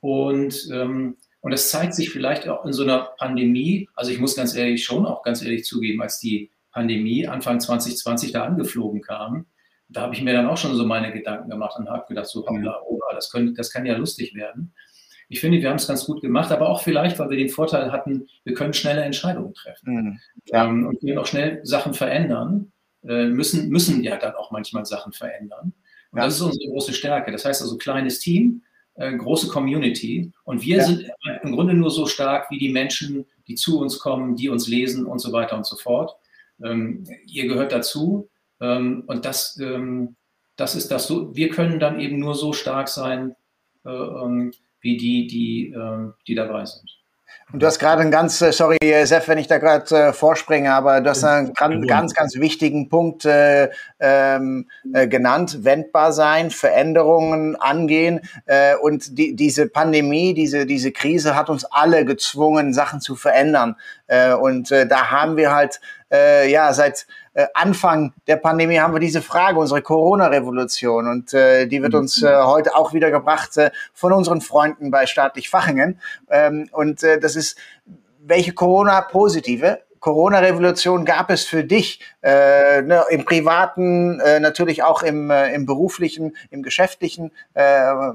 Und, ähm, und das zeigt sich vielleicht auch in so einer Pandemie. Also ich muss ganz ehrlich schon auch ganz ehrlich zugeben, als die Pandemie Anfang 2020 da angeflogen kam, da habe ich mir dann auch schon so meine Gedanken gemacht und habe gedacht, so, hoppla, oh, das, können, das kann ja lustig werden. Ich finde, wir haben es ganz gut gemacht, aber auch vielleicht, weil wir den Vorteil hatten, wir können schnelle Entscheidungen treffen. Mhm. Ja. Ähm, und können auch schnell Sachen verändern, äh, müssen, müssen ja dann auch manchmal Sachen verändern. Und ja. das ist unsere große Stärke. Das heißt also, kleines Team, äh, große Community. Und wir ja. sind im Grunde nur so stark wie die Menschen, die zu uns kommen, die uns lesen und so weiter und so fort. Ähm, ihr gehört dazu. Ähm, und das, ähm, das ist das so. Wir können dann eben nur so stark sein, äh, ähm, wie die, die, äh, die dabei sind. Und du hast gerade einen ganz, äh, sorry, Sef, wenn ich da gerade äh, vorspringe, aber du hast einen ganz, ganz, ganz wichtigen Punkt äh, ähm, äh, genannt, wendbar sein, Veränderungen angehen. Äh, und die, diese Pandemie, diese, diese Krise hat uns alle gezwungen, Sachen zu verändern. Äh, und äh, da haben wir halt, äh, ja, seit äh, Anfang der Pandemie haben wir diese Frage, unsere Corona-Revolution. Und äh, die wird uns äh, heute auch wieder gebracht äh, von unseren Freunden bei Staatlich Fachingen. Ähm, und äh, das ist, welche Corona-positive Corona-Revolution gab es für dich äh, ne, im privaten, äh, natürlich auch im, äh, im beruflichen, im geschäftlichen? Äh,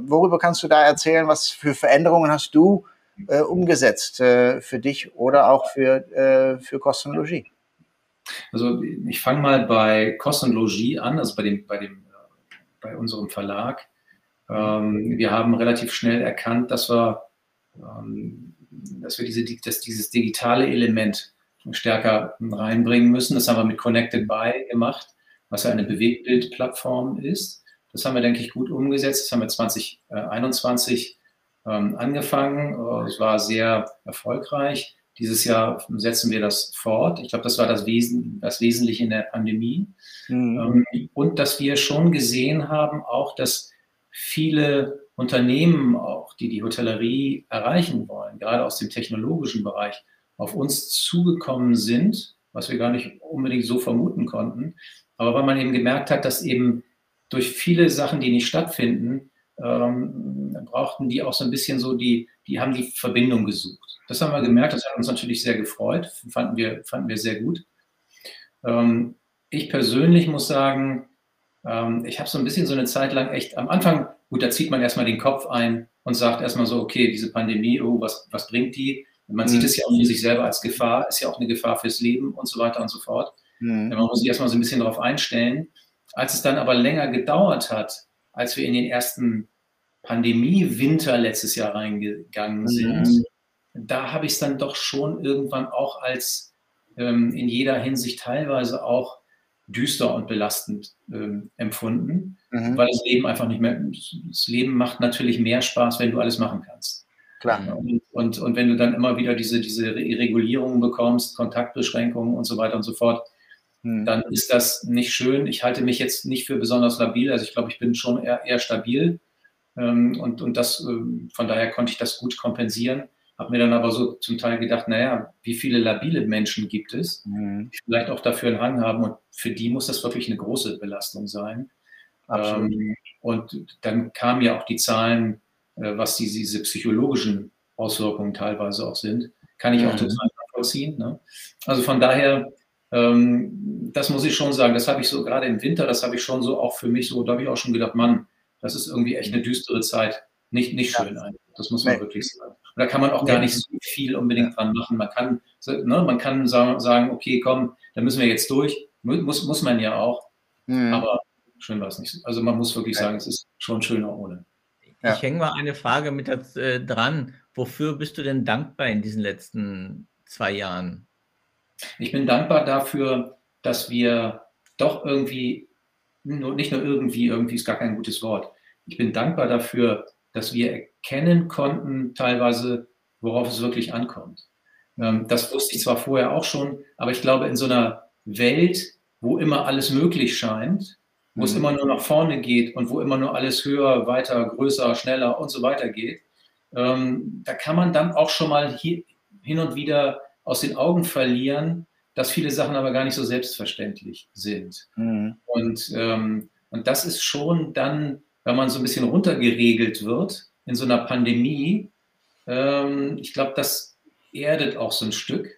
worüber kannst du da erzählen? Was für Veränderungen hast du äh, umgesetzt äh, für dich oder auch für, äh, für Kostenlogie? Also ich fange mal bei Kostenlogie an, also bei dem, bei dem, bei unserem Verlag. Ähm, wir haben relativ schnell erkannt, dass wir, ähm, dass wir diese, dass dieses digitale Element stärker reinbringen müssen. Das haben wir mit Connected By gemacht, was ja eine Bewegtbildplattform ist. Das haben wir, denke ich, gut umgesetzt. Das haben wir 2021 ähm, angefangen. Es war sehr erfolgreich. Dieses Jahr setzen wir das fort. Ich glaube, das war das, Wesen, das Wesentliche in der Pandemie. Mhm. Ähm, und dass wir schon gesehen haben, auch, dass viele Unternehmen, auch die die Hotellerie erreichen wollen, gerade aus dem technologischen Bereich, auf uns zugekommen sind, was wir gar nicht unbedingt so vermuten konnten. Aber weil man eben gemerkt hat, dass eben durch viele Sachen, die nicht stattfinden, ähm, brauchten die auch so ein bisschen so die, die haben die Verbindung gesucht. Das haben wir gemerkt, das hat uns natürlich sehr gefreut, fanden wir, fanden wir sehr gut. Ähm, ich persönlich muss sagen, ähm, ich habe so ein bisschen so eine Zeit lang echt am Anfang, gut, da zieht man erstmal den Kopf ein und sagt erstmal so, okay, diese Pandemie, oh, was, was bringt die? Man mhm. sieht es ja auch für sich selber als Gefahr, ist ja auch eine Gefahr fürs Leben und so weiter und so fort. Mhm. Man muss sich erstmal so ein bisschen darauf einstellen. als es dann aber länger gedauert hat, als wir in den ersten Pandemie-Winter letztes Jahr reingegangen mhm. sind, mhm. da habe ich es dann doch schon irgendwann auch als ähm, in jeder Hinsicht teilweise auch düster und belastend ähm, empfunden, mhm. weil das Leben einfach nicht mehr, das Leben macht natürlich mehr Spaß, wenn du alles machen kannst. Klar. Und, und, und wenn du dann immer wieder diese, diese Regulierungen bekommst, Kontaktbeschränkungen und so weiter und so fort, mhm. dann ist das nicht schön. Ich halte mich jetzt nicht für besonders labil, also ich glaube, ich bin schon eher, eher stabil ähm, und, und das, äh, von daher konnte ich das gut kompensieren. Habe mir dann aber so zum Teil gedacht, naja, wie viele labile Menschen gibt es, mhm. die vielleicht auch dafür einen Hang haben und für die muss das wirklich eine große Belastung sein. Ähm, und dann kamen ja auch die Zahlen, äh, was die, diese psychologischen Auswirkungen teilweise auch sind. Kann ich mhm. auch total nachvollziehen. Ne? Also von daher, das muss ich schon sagen, das habe ich so gerade im Winter, das habe ich schon so auch für mich so, da habe ich auch schon gedacht, Mann, das ist irgendwie echt eine düstere Zeit. Nicht, nicht schön. Das muss man nee. wirklich sagen. Und da kann man auch gar nicht so viel unbedingt dran machen. Man kann, ne, man kann sagen, okay, komm, da müssen wir jetzt durch. Muss, muss man ja auch. Mhm. Aber schön war es nicht. Also man muss wirklich sagen, es ist schon schöner ohne. Ja. Ich hänge mal eine Frage mit äh, dran. Wofür bist du denn dankbar in diesen letzten zwei Jahren? Ich bin dankbar dafür, dass wir doch irgendwie, nicht nur irgendwie, irgendwie ist gar kein gutes Wort. Ich bin dankbar dafür, dass wir erkennen konnten, teilweise, worauf es wirklich ankommt. Ähm, das wusste ich zwar vorher auch schon, aber ich glaube, in so einer Welt, wo immer alles möglich scheint, wo mhm. es immer nur nach vorne geht und wo immer nur alles höher, weiter, größer, schneller und so weiter geht, ähm, da kann man dann auch schon mal hier, hin und wieder aus den Augen verlieren, dass viele Sachen aber gar nicht so selbstverständlich sind. Mhm. Und, ähm, und das ist schon dann wenn man so ein bisschen runtergeregelt wird in so einer Pandemie, ähm, ich glaube, das erdet auch so ein Stück.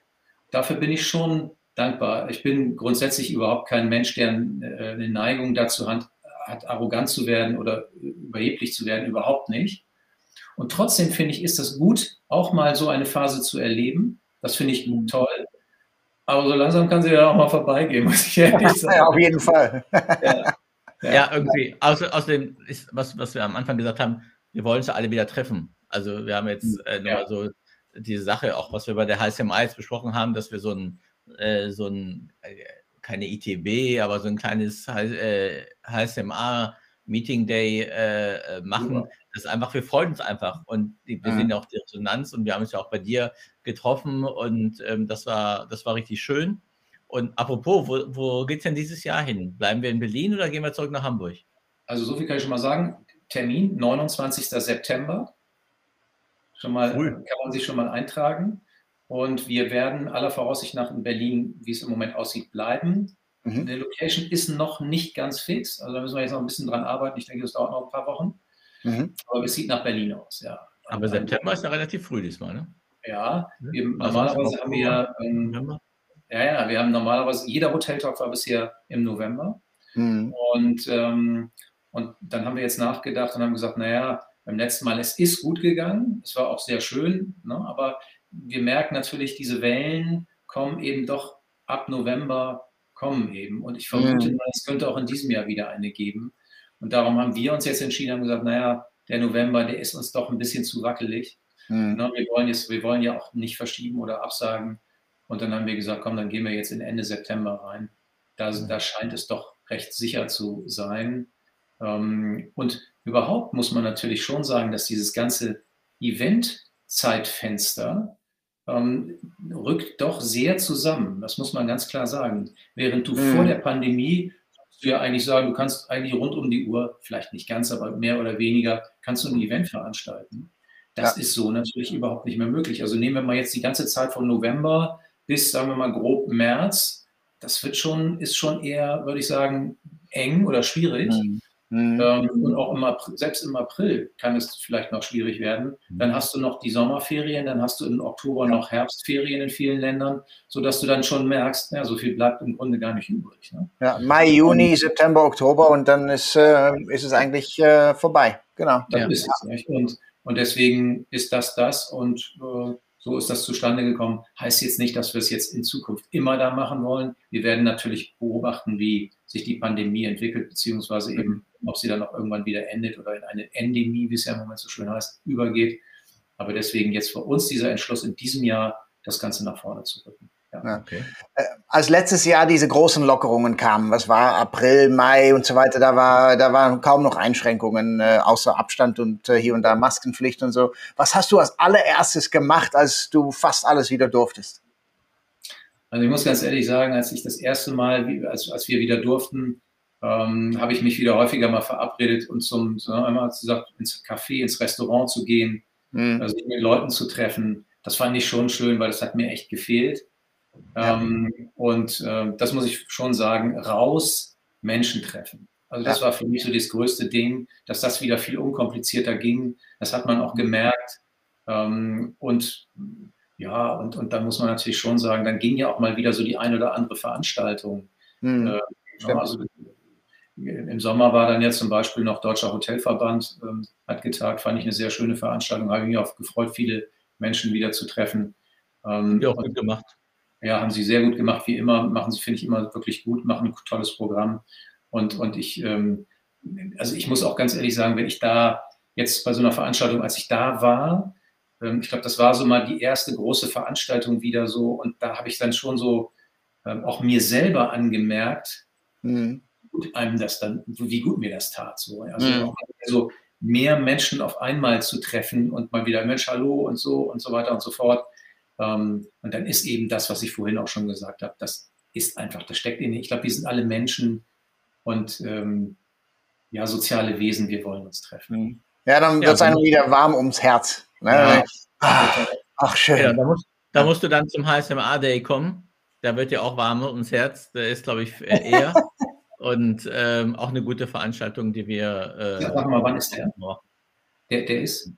Dafür bin ich schon dankbar. Ich bin grundsätzlich überhaupt kein Mensch, der äh, eine Neigung dazu hat, hat, arrogant zu werden oder überheblich zu werden, überhaupt nicht. Und trotzdem finde ich, ist das gut, auch mal so eine Phase zu erleben. Das finde ich mhm. toll. Aber so langsam kann sie ja auch mal vorbeigehen, [LAUGHS] muss ich ehrlich sagen. Ja, auf jeden Fall. Ja. Ja, ja irgendwie. Außer, außerdem ist, was, was wir am Anfang gesagt haben, wir wollen uns alle wieder treffen. Also wir haben jetzt äh, nur ja. so diese Sache, auch was wir bei der HSMA jetzt besprochen haben, dass wir so ein, äh, so ein äh, keine ITB, aber so ein kleines äh, HSMA Meeting Day äh, äh, machen. Ja. Das ist einfach, wir freuen uns einfach und wir ja. sehen ja auch die Resonanz und wir haben uns ja auch bei dir getroffen und ähm, das war, das war richtig schön. Und apropos, wo, wo geht es denn dieses Jahr hin? Bleiben wir in Berlin oder gehen wir zurück nach Hamburg? Also so viel kann ich schon mal sagen. Termin 29. September. Schon mal cool. kann man sich schon mal eintragen. Und wir werden aller Voraussicht nach in Berlin, wie es im Moment aussieht, bleiben. Mhm. Die Location ist noch nicht ganz fix. Also da müssen wir jetzt noch ein bisschen dran arbeiten. Ich denke, das dauert noch ein paar Wochen. Mhm. Aber es sieht nach Berlin aus, ja. Aber September ist ja relativ früh diesmal, ne? Ja, wir, also normalerweise haben wir ähm, ja, ja, wir haben normalerweise, jeder Hoteltalk war bisher im November. Mhm. Und, ähm, und dann haben wir jetzt nachgedacht und haben gesagt, naja, beim letzten Mal, es ist gut gegangen, es war auch sehr schön, ne, aber wir merken natürlich, diese Wellen kommen eben doch ab November, kommen eben. Und ich vermute mhm. es könnte auch in diesem Jahr wieder eine geben. Und darum haben wir uns jetzt entschieden, haben gesagt, naja, der November, der ist uns doch ein bisschen zu wackelig. Mhm. Wir, wollen jetzt, wir wollen ja auch nicht verschieben oder absagen. Und dann haben wir gesagt, komm, dann gehen wir jetzt in Ende September rein. Da, mhm. da scheint es doch recht sicher zu sein. Ähm, und überhaupt muss man natürlich schon sagen, dass dieses ganze Event-Zeitfenster ähm, rückt doch sehr zusammen. Das muss man ganz klar sagen. Während du mhm. vor der Pandemie du ja eigentlich sagen, du kannst eigentlich rund um die Uhr, vielleicht nicht ganz, aber mehr oder weniger, kannst du ein Event veranstalten. Das ja. ist so natürlich überhaupt nicht mehr möglich. Also nehmen wir mal jetzt die ganze Zeit von November bis, sagen wir mal, grob März, das wird schon, ist schon eher, würde ich sagen, eng oder schwierig. Mhm. Mhm. Ähm, und auch im April, selbst im April kann es vielleicht noch schwierig werden. Mhm. Dann hast du noch die Sommerferien, dann hast du im Oktober ja. noch Herbstferien in vielen Ländern, sodass du dann schon merkst, ja, so viel bleibt im Grunde gar nicht übrig. Ne? Ja, Mai, Juni, und, September, Oktober und dann ist, äh, ist es eigentlich äh, vorbei. Genau. Das ja. ist es nicht. Und, und deswegen ist das das und äh, so ist das zustande gekommen. Heißt jetzt nicht, dass wir es jetzt in Zukunft immer da machen wollen. Wir werden natürlich beobachten, wie sich die Pandemie entwickelt, beziehungsweise eben, ob sie dann auch irgendwann wieder endet oder in eine Endemie, wie es ja im Moment so schön heißt, übergeht. Aber deswegen jetzt für uns dieser Entschluss in diesem Jahr, das Ganze nach vorne zu rücken. Ja. Okay. Äh, als letztes Jahr diese großen Lockerungen kamen, was war April, Mai und so weiter, da war, da waren kaum noch Einschränkungen, äh, außer Abstand und äh, hier und da Maskenpflicht und so. Was hast du als allererstes gemacht, als du fast alles wieder durftest? Also ich muss ganz ehrlich sagen, als ich das erste Mal, als, als wir wieder durften, ähm, habe ich mich wieder häufiger mal verabredet und zum, so einmal gesagt, ins Café, ins Restaurant zu gehen, mhm. also mit Leuten zu treffen. Das fand ich schon schön, weil das hat mir echt gefehlt. Ja. Ähm, und äh, das muss ich schon sagen, raus Menschen treffen. Also das ja. war für mich so das größte Ding, dass das wieder viel unkomplizierter ging. Das hat man auch gemerkt. Ähm, und ja, und, und dann muss man natürlich schon sagen, dann ging ja auch mal wieder so die ein oder andere Veranstaltung. Mhm. Äh, also, Im Sommer war dann jetzt zum Beispiel noch Deutscher Hotelverband, ähm, hat getagt, fand ich eine sehr schöne Veranstaltung, habe mich auch gefreut, viele Menschen wieder zu treffen. Ähm, ja, auch gut gemacht. Ja, haben sie sehr gut gemacht, wie immer, machen sie, finde ich, immer wirklich gut, machen ein tolles Programm. Und, und ich, ähm, also ich muss auch ganz ehrlich sagen, wenn ich da jetzt bei so einer Veranstaltung, als ich da war, ähm, ich glaube, das war so mal die erste große Veranstaltung wieder so, und da habe ich dann schon so ähm, auch mir selber angemerkt, mhm. wie gut einem das dann, wie gut mir das tat. So. Also, mhm. also mehr Menschen auf einmal zu treffen und mal wieder Mensch, hallo und so und so weiter und so fort. Ähm, und dann ist eben das, was ich vorhin auch schon gesagt habe, das ist einfach, das steckt in, ich glaube, wir sind alle Menschen und ähm, ja, soziale Wesen, wir wollen uns treffen. Mhm. Ja, dann wird es einem wieder warm ums Herz. Ne? Ja. Ach, ach, schön. Ja, da, musst, da, musst, du dann zum HSMA-Day kommen. Da wird ja auch warm ums Herz. Der ist, glaube ich, eher. [LAUGHS] und ähm, auch eine gute Veranstaltung, die wir. Äh, ja, sag mal, wann ist der? Der, der ist.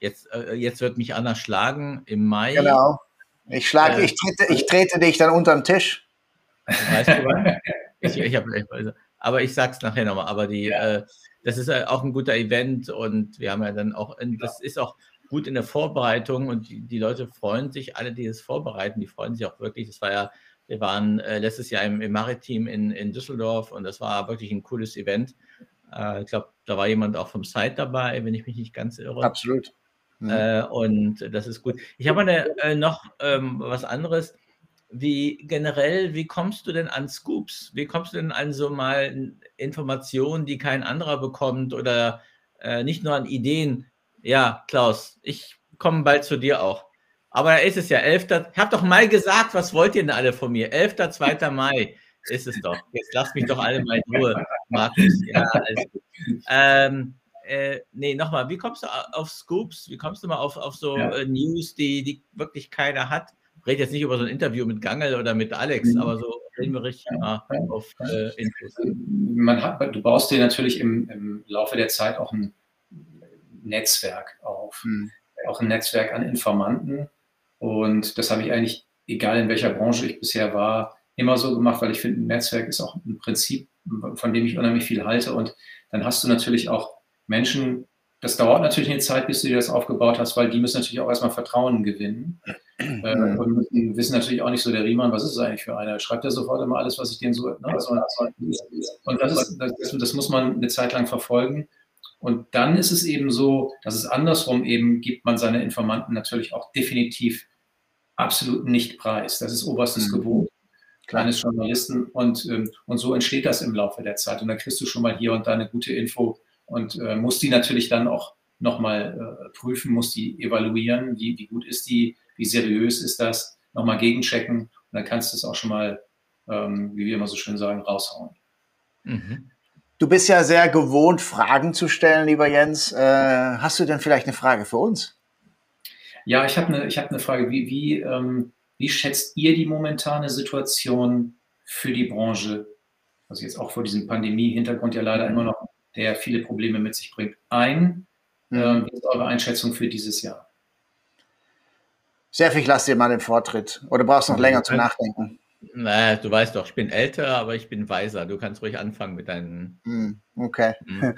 Jetzt, äh, jetzt wird mich Anna schlagen im Mai. Genau. Ich schlage, äh, ich, trete, ich trete dich dann unter den Tisch. Weißt du was? [LAUGHS] ich, ich hab, aber ich sag's nachher nochmal. Aber die, ja. äh, das ist auch ein guter Event und wir haben ja dann auch, das ist auch gut in der Vorbereitung und die, die Leute freuen sich, alle, die es vorbereiten, die freuen sich auch wirklich. Das war ja, wir waren äh, letztes Jahr im, im Maritim in, in Düsseldorf und das war wirklich ein cooles Event. Äh, ich glaube, da war jemand auch vom Site dabei, wenn ich mich nicht ganz irre. Absolut. Mhm. Äh, und das ist gut. Ich habe äh, noch ähm, was anderes. Wie generell, wie kommst du denn an Scoops? Wie kommst du denn an so mal Informationen, die kein anderer bekommt oder äh, nicht nur an Ideen? Ja, Klaus, ich komme bald zu dir auch. Aber da ist es ja 11. Ich habe doch mal gesagt, was wollt ihr denn alle von mir? 11. 2. Mai ist es doch. Jetzt lasst mich doch alle mal in Ruhe, Markus. Ja, alles gut. Ähm, äh, nee, nochmal, wie kommst du auf Scoops? Wie kommst du mal auf, auf so ja. äh, News, die, die wirklich keiner hat? Ich rede jetzt nicht über so ein Interview mit Gangel oder mit Alex, mhm. aber so richtig ja. auf äh, Infos. Man hat, du baust dir natürlich im, im Laufe der Zeit auch ein Netzwerk auf. Mhm. Auch ein Netzwerk an Informanten. Und das habe ich eigentlich, egal in welcher Branche ich bisher war, immer so gemacht, weil ich finde, ein Netzwerk ist auch ein Prinzip, von dem ich unheimlich viel halte. Und dann hast du natürlich auch Menschen, das dauert natürlich eine Zeit, bis du dir das aufgebaut hast, weil die müssen natürlich auch erstmal Vertrauen gewinnen. Äh, und wissen natürlich auch nicht so, der Riemann, was ist es eigentlich für einer? Schreibt er sofort immer alles, was ich denen so. Ne? Also, und das, ist, das, das muss man eine Zeit lang verfolgen. Und dann ist es eben so, dass es andersrum eben gibt man seine Informanten natürlich auch definitiv absolut nicht preis. Das ist oberstes mhm. Gebot kleines Journalisten und, ähm, und so entsteht das im Laufe der Zeit. Und dann kriegst du schon mal hier und da eine gute Info und äh, muss die natürlich dann auch nochmal äh, prüfen, muss die evaluieren, wie, wie gut ist die, wie seriös ist das, nochmal gegenchecken und dann kannst du es auch schon mal, ähm, wie wir immer so schön sagen, raushauen. Mhm. Du bist ja sehr gewohnt, Fragen zu stellen, lieber Jens. Äh, hast du denn vielleicht eine Frage für uns? Ja, ich habe eine, hab eine Frage. Wie, wie, ähm, wie schätzt ihr die momentane Situation für die Branche, also jetzt auch vor diesem Pandemie-Hintergrund ja leider immer noch der viele Probleme mit sich bringt, ein. Mhm. Ähm, wie ist eure Einschätzung für dieses Jahr? Sehr viel, lass dir mal den Vortritt. Oder brauchst du noch länger zum Nachdenken? Na, du weißt doch, ich bin älter, aber ich bin weiser. Du kannst ruhig anfangen mit deinen. Mhm. Okay. [LAUGHS] Mhm.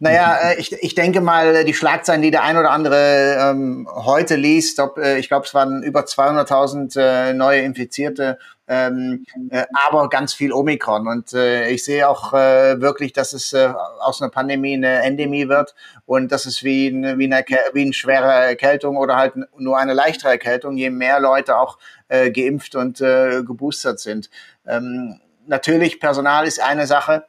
Naja, äh, ich, ich denke mal, die Schlagzeilen, die der ein oder andere ähm, heute liest, ob, äh, ich glaube, es waren über 200.000 äh, neue Infizierte, ähm, äh, aber ganz viel Omikron. Und äh, ich sehe auch äh, wirklich, dass es äh, aus einer Pandemie eine Endemie wird und das ist wie, eine, wie, eine, wie eine schwere Erkältung oder halt nur eine leichtere Erkältung, je mehr Leute auch äh, geimpft und äh, geboostert sind. Ähm, natürlich, Personal ist eine Sache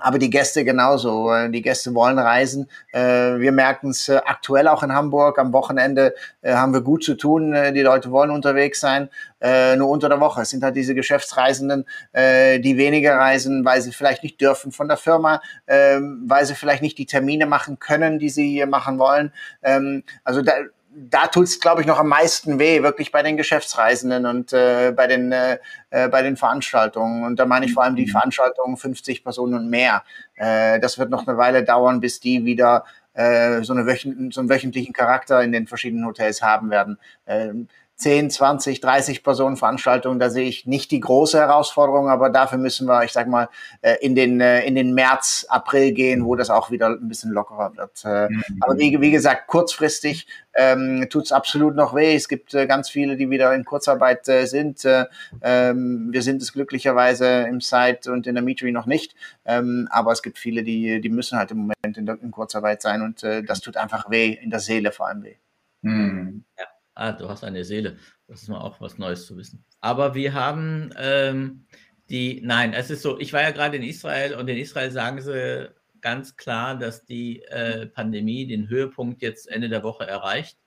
aber die Gäste genauso. Die Gäste wollen reisen. Äh, wir merken es äh, aktuell auch in Hamburg. Am Wochenende äh, haben wir gut zu tun. Die Leute wollen unterwegs sein. Nur unter der Woche. Es sind halt diese Geschäftsreisenden, die weniger reisen, weil sie vielleicht nicht dürfen von der Firma, ähm, weil sie vielleicht nicht die Termine machen können, die sie hier machen wollen. Ähm, also da, da tut's, glaube ich, noch am meisten weh, wirklich bei den Geschäftsreisenden und äh, bei, den, äh, äh bei den Veranstaltungen. Und da meine ich vor allem die mhm. Veranstaltungen 50 Personen und mehr. Äh, das wird noch eine Weile dauern, bis die wieder äh, so, eine wöchent so einen wöchentlichen Charakter in den verschiedenen Hotels haben werden. Ähm, 10, 20, 30 Personen Veranstaltungen, da sehe ich nicht die große Herausforderung, aber dafür müssen wir, ich sag mal, äh, in den, äh, in den März, April gehen, wo das auch wieder ein bisschen lockerer wird. Äh, mhm. Aber wie, wie gesagt, kurzfristig ähm, tut es absolut noch weh. Es gibt äh, ganz viele, die wieder in Kurzarbeit äh, sind. Äh, ähm, wir sind es glücklicherweise im Site und in der Meetery noch nicht. Ähm, aber es gibt viele, die, die müssen halt im Moment in, der, in Kurzarbeit sein und äh, das tut einfach weh, in der Seele vor allem weh. Mhm. Ja. Ah, du hast eine Seele. Das ist mal auch was Neues zu wissen. Aber wir haben ähm, die, nein, es ist so, ich war ja gerade in Israel und in Israel sagen sie ganz klar, dass die äh, Pandemie den Höhepunkt jetzt Ende der Woche erreicht,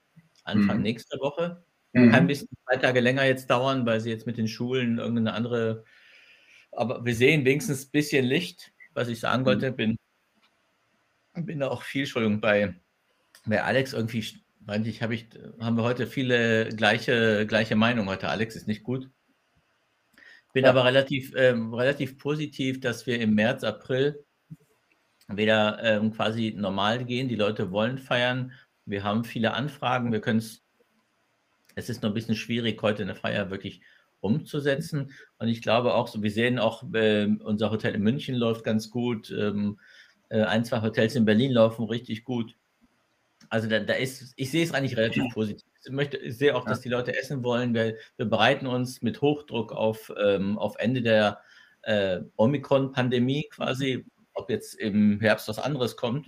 Anfang mhm. nächster Woche. Mhm. Kann ein bisschen zwei Tage länger jetzt dauern, weil sie jetzt mit den Schulen irgendeine andere, aber wir sehen wenigstens ein bisschen Licht, was ich sagen wollte, mhm. bin, bin da auch viel, Entschuldigung, bei, bei Alex irgendwie weil ich, hab ich, haben wir heute viele gleiche, gleiche Meinung heute. Alex ist nicht gut. Bin ja. aber relativ, ähm, relativ positiv, dass wir im März, April wieder ähm, quasi normal gehen. Die Leute wollen feiern. Wir haben viele Anfragen. Wir können es, es ist noch ein bisschen schwierig, heute eine Feier wirklich umzusetzen. Und ich glaube auch, so, wir sehen auch, äh, unser Hotel in München läuft ganz gut. Ähm, äh, ein, zwei Hotels in Berlin laufen richtig gut. Also da, da ist, ich sehe es eigentlich relativ positiv. Ich, möchte, ich sehe auch, dass die Leute essen wollen. Wir, wir bereiten uns mit Hochdruck auf, ähm, auf Ende der äh, Omikron-Pandemie quasi. Ob jetzt im Herbst was anderes kommt,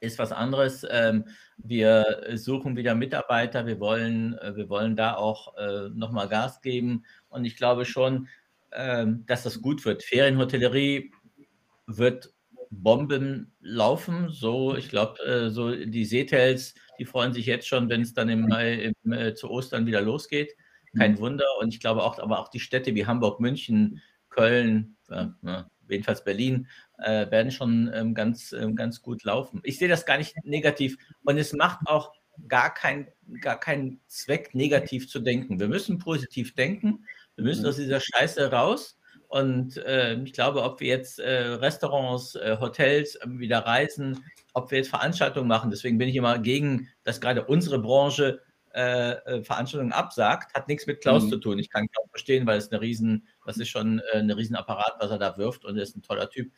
ist was anderes. Ähm, wir suchen wieder Mitarbeiter. Wir wollen, äh, wir wollen da auch äh, nochmal Gas geben. Und ich glaube schon, äh, dass das gut wird. Ferienhotellerie wird Bomben laufen. So, ich glaube, äh, so die Seetels, die freuen sich jetzt schon, wenn es dann im Mai im, äh, zu Ostern wieder losgeht. Kein mhm. Wunder. Und ich glaube auch, aber auch die Städte wie Hamburg, München, Köln, äh, jedenfalls Berlin, äh, werden schon ähm, ganz, ähm, ganz gut laufen. Ich sehe das gar nicht negativ und es macht auch gar, kein, gar keinen Zweck, negativ zu denken. Wir müssen positiv denken. Wir müssen mhm. aus dieser Scheiße raus. Und äh, ich glaube, ob wir jetzt äh, Restaurants, äh, Hotels ähm, wieder reisen, ob wir jetzt Veranstaltungen machen, deswegen bin ich immer gegen, dass gerade unsere Branche äh, äh, Veranstaltungen absagt, hat nichts mit Klaus mhm. zu tun. Ich kann auch verstehen, weil es eine riesen, das ist schon äh, ein Riesenapparat, was er da wirft und er ist ein toller Typ.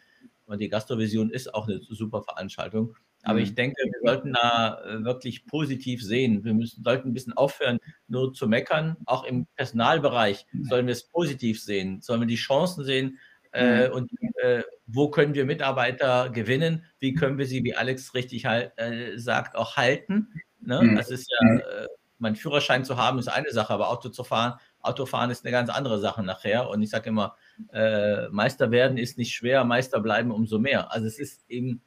Und die Gastrovision ist auch eine super Veranstaltung. Aber mhm. ich denke, wir sollten da äh, wirklich positiv sehen. Wir müssen, sollten ein bisschen aufhören, nur zu meckern. Auch im Personalbereich mhm. sollen wir es positiv sehen, sollen wir die Chancen sehen äh, mhm. und äh, wo können wir Mitarbeiter gewinnen, wie können wir sie, wie Alex richtig halt, äh, sagt, auch halten. Ne? Das ist ja, äh, mein Führerschein zu haben ist eine Sache, aber Auto zu fahren, Autofahren ist eine ganz andere Sache nachher. Und ich sage immer, äh, Meister werden ist nicht schwer, Meister bleiben umso mehr. Also es ist eben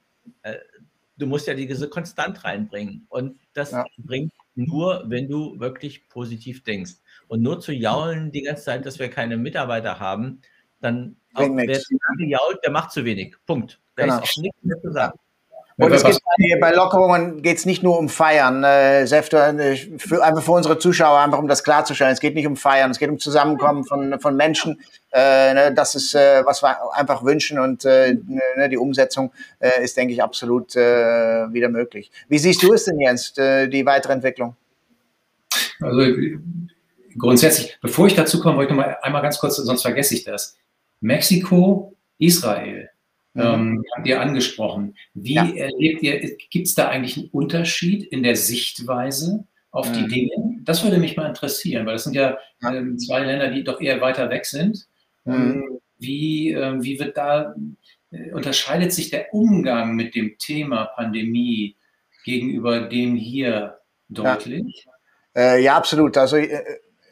du musst ja diese Konstant reinbringen. Und das ja. bringt nur, wenn du wirklich positiv denkst. Und nur zu jaulen die ganze Zeit, dass wir keine Mitarbeiter haben, dann auch, wer zu lange jault, der macht zu wenig. Punkt. Da genau. ist auch nichts mehr zu sagen. Und es geht bei, bei Lockerungen geht es nicht nur um Feiern, äh, Säfte, äh, für, einfach für unsere Zuschauer, einfach um das klarzustellen. Es geht nicht um Feiern, es geht um Zusammenkommen von, von Menschen. Äh, ne, das ist, äh, was wir einfach wünschen und äh, ne, die Umsetzung äh, ist, denke ich, absolut äh, wieder möglich. Wie siehst du es denn jetzt, äh, die weitere Entwicklung? Also grundsätzlich, bevor ich dazu komme, wollte ich noch mal einmal ganz kurz, sonst vergesse ich das. Mexiko, Israel. Ähm, habt ihr angesprochen. Wie ja. erlebt ihr, gibt es da eigentlich einen Unterschied in der Sichtweise auf mhm. die Dinge? Das würde mich mal interessieren, weil das sind ja ähm, zwei Länder, die doch eher weiter weg sind. Mhm. Ähm, wie, äh, wie wird da, äh, unterscheidet sich der Umgang mit dem Thema Pandemie gegenüber dem hier deutlich? Ja, äh, ja absolut. Also äh,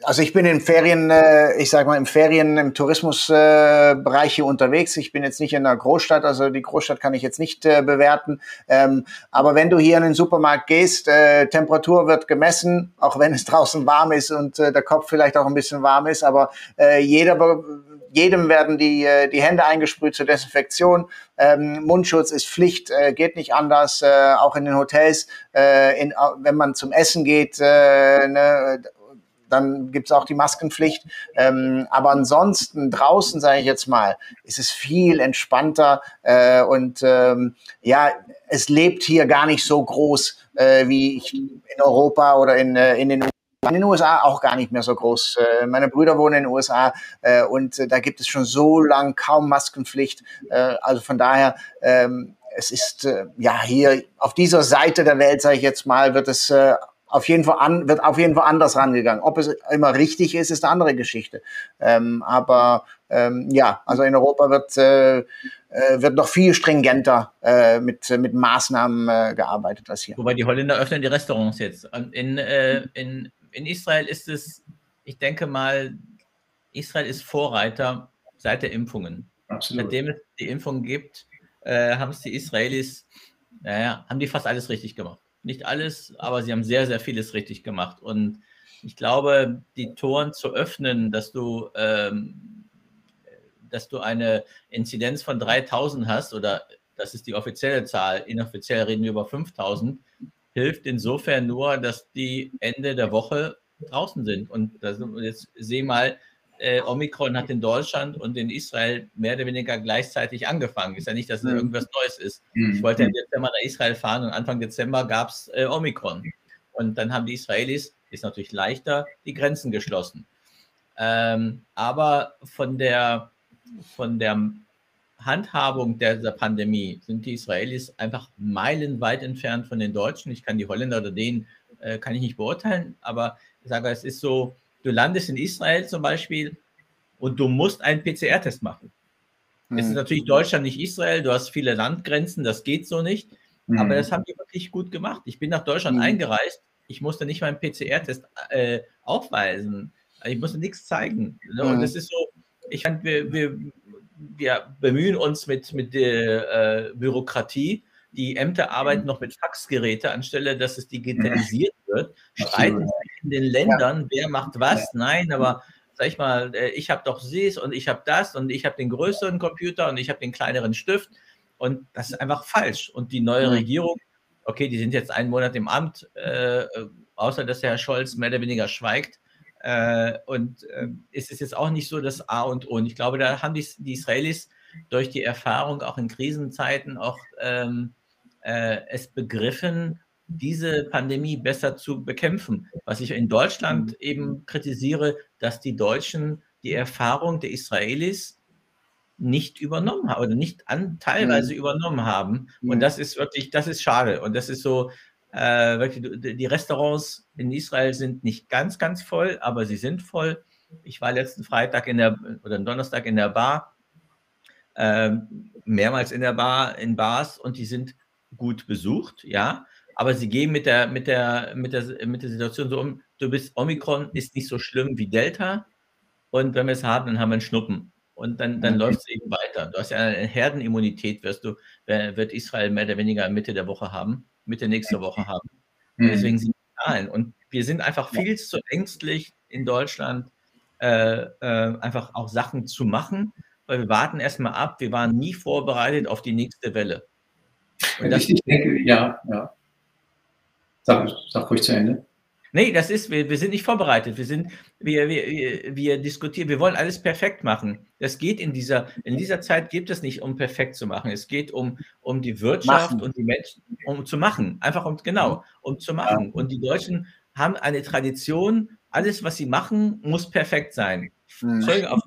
also ich bin in Ferien, äh, ich sage mal im Ferien, im Tourismusbereich hier unterwegs. Ich bin jetzt nicht in einer Großstadt, also die Großstadt kann ich jetzt nicht äh, bewerten. Ähm, aber wenn du hier in den Supermarkt gehst, äh, Temperatur wird gemessen, auch wenn es [LAUGHS] draußen warm ist und der Kopf vielleicht auch ein bisschen warm ist, aber jeder, jedem werden die, die Hände eingesprüht zur Desinfektion. Ähm, Mundschutz ist Pflicht, geht nicht anders, auch in den Hotels, in, wenn man zum Essen geht, ne, dann gibt's auch die Maskenpflicht. Ähm, aber ansonsten draußen, sage ich jetzt mal, ist es viel entspannter äh, und ähm, ja, es lebt hier gar nicht so groß äh, wie ich in Europa oder in, äh, in den in den USA auch gar nicht mehr so groß. Äh, meine Brüder wohnen in den USA äh, und da gibt es schon so lang kaum Maskenpflicht. Also von daher, ähm, es ist ja hier auf dieser Seite der Welt, sage ich jetzt mal, wird es auf jeden Fall an, wird auf jeden Fall anders rangegangen. Ob es immer richtig ist, ist eine andere Geschichte. Ähm, aber ähm, ja, also in Europa wird, äh, äh, wird noch viel stringenter äh, mit, mit Maßnahmen äh, gearbeitet als hier. Wobei die Holländer öffnen die Restaurants jetzt. In, äh, in, in Israel ist es, ich denke mal, Israel ist Vorreiter seit der Impfungen. Absolut. Seitdem es die Impfung gibt, äh, haben es die Israelis, naja, haben die fast alles richtig gemacht. Nicht alles, aber sie haben sehr, sehr vieles richtig gemacht. Und ich glaube, die Toren zu öffnen, dass du, ähm, dass du eine Inzidenz von 3000 hast, oder das ist die offizielle Zahl, inoffiziell reden wir über 5000, hilft insofern nur, dass die Ende der Woche draußen sind. Und das, jetzt seh mal, äh, Omikron hat in Deutschland und in Israel mehr oder weniger gleichzeitig angefangen. Ist ja nicht, dass es irgendwas Neues ist. Mhm. Ich wollte im Dezember nach Israel fahren und Anfang Dezember gab es äh, Omikron. Und dann haben die Israelis, ist natürlich leichter, die Grenzen geschlossen. Ähm, aber von der, von der Handhabung der, der, Pandemie sind die Israelis einfach meilenweit entfernt von den Deutschen. Ich kann die Holländer oder denen äh, kann ich nicht beurteilen, aber ich sage, es ist so, du landest in Israel zum Beispiel und du musst einen PCR-Test machen. Mhm. Es ist mhm. natürlich Deutschland, nicht Israel. Du hast viele Landgrenzen, das geht so nicht. Mhm. Aber das haben die wirklich gut gemacht. Ich bin nach Deutschland mhm. eingereist. Ich musste nicht meinen PCR-Test äh, aufweisen. Ich musste nichts zeigen. Ne? Und mhm. das ist so, ich fand, wir, wir, wir bemühen uns mit, mit der äh, Bürokratie. Die Ämter arbeiten mhm. noch mit Faxgeräten, anstelle dass es digitalisiert wird. Streiten in den Ländern, wer macht was. Nein, aber sag ich mal, äh, ich habe doch dies und ich habe das und ich habe den größeren Computer und ich habe den kleineren Stift. Und das ist einfach falsch. Und die neue mhm. Regierung, okay, die sind jetzt einen Monat im Amt, äh, außer dass Herr Scholz mehr oder weniger schweigt. Äh, und äh, es ist jetzt auch nicht so das A und O. Und ich glaube, da haben die, die Israelis durch die Erfahrung auch in Krisenzeiten auch ähm, äh, es begriffen, diese Pandemie besser zu bekämpfen. Was ich in Deutschland eben kritisiere, dass die Deutschen die Erfahrung der Israelis nicht übernommen haben oder nicht an, teilweise mhm. übernommen haben. Und das ist wirklich, das ist schade. Und das ist so, äh, wirklich, die Restaurants in Israel sind nicht ganz, ganz voll, aber sie sind voll. Ich war letzten Freitag in der oder Donnerstag in der Bar, äh, mehrmals in der Bar, in Bars und die sind gut besucht, ja aber sie gehen mit der, mit der, mit der, mit der Situation so um, du bist Omikron, ist nicht so schlimm wie Delta. Und wenn wir es haben, dann haben wir einen Schnuppen. Und dann, dann okay. läuft es eben weiter. Du hast ja eine Herdenimmunität, wirst du, wird Israel mehr oder weniger Mitte der Woche haben, Mitte nächster Woche haben. Und mhm. deswegen sind die Zahlen. Und wir sind einfach viel zu ängstlich in Deutschland, äh, äh, einfach auch Sachen zu machen, weil wir warten erstmal ab. Wir waren nie vorbereitet auf die nächste Welle. Das, ich denke, ja, ja. Sag, sag ruhig zu Ende. Nee, das ist, wir, wir sind nicht vorbereitet. Wir sind, wir, wir, wir diskutieren, wir wollen alles perfekt machen. Das geht in dieser, in dieser Zeit geht es nicht um perfekt zu machen. Es geht um, um die Wirtschaft machen. und die Menschen, um zu machen. Einfach um, genau, um zu machen. Ja. Und die Deutschen haben eine Tradition, alles, was sie machen, muss perfekt sein. Mhm. Auf,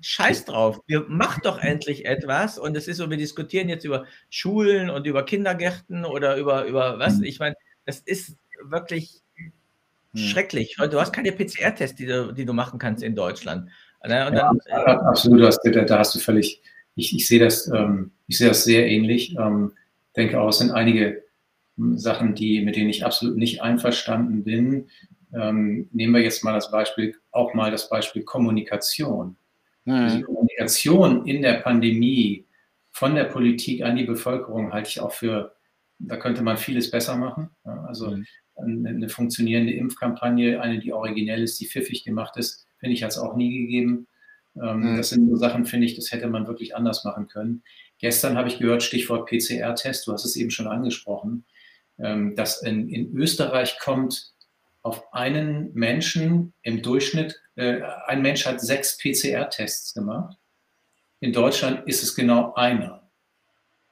scheiß drauf, wir machen doch endlich etwas. Und es ist so, wir diskutieren jetzt über Schulen und über Kindergärten oder über, über was. Ich meine, das ist wirklich hm. schrecklich. Du hast keine PCR-Tests, die du, die du machen kannst in Deutschland. Ne, dann, ja, absolut, hast, da, da, hast du völlig, ich, ich sehe das, ähm, ich sehe das sehr ähnlich. Ähm, denke auch, es sind einige hm, Sachen, die, mit denen ich absolut nicht einverstanden bin. Ähm, nehmen wir jetzt mal das Beispiel, auch mal das Beispiel Kommunikation. Mhm. Die Kommunikation in der Pandemie von der Politik an die Bevölkerung halte ich auch für, da könnte man vieles besser machen. Also mhm. eine, eine funktionierende Impfkampagne, eine, die originell ist, die pfiffig gemacht ist, finde ich, hat es auch nie gegeben. Ähm, mhm. Das sind so Sachen, finde ich, das hätte man wirklich anders machen können. Gestern habe ich gehört, Stichwort PCR-Test, du hast es eben schon angesprochen, ähm, dass in, in, Österreich kommt auf einen Menschen im Durchschnitt, äh, ein Mensch hat sechs PCR-Tests gemacht. In Deutschland ist es genau einer.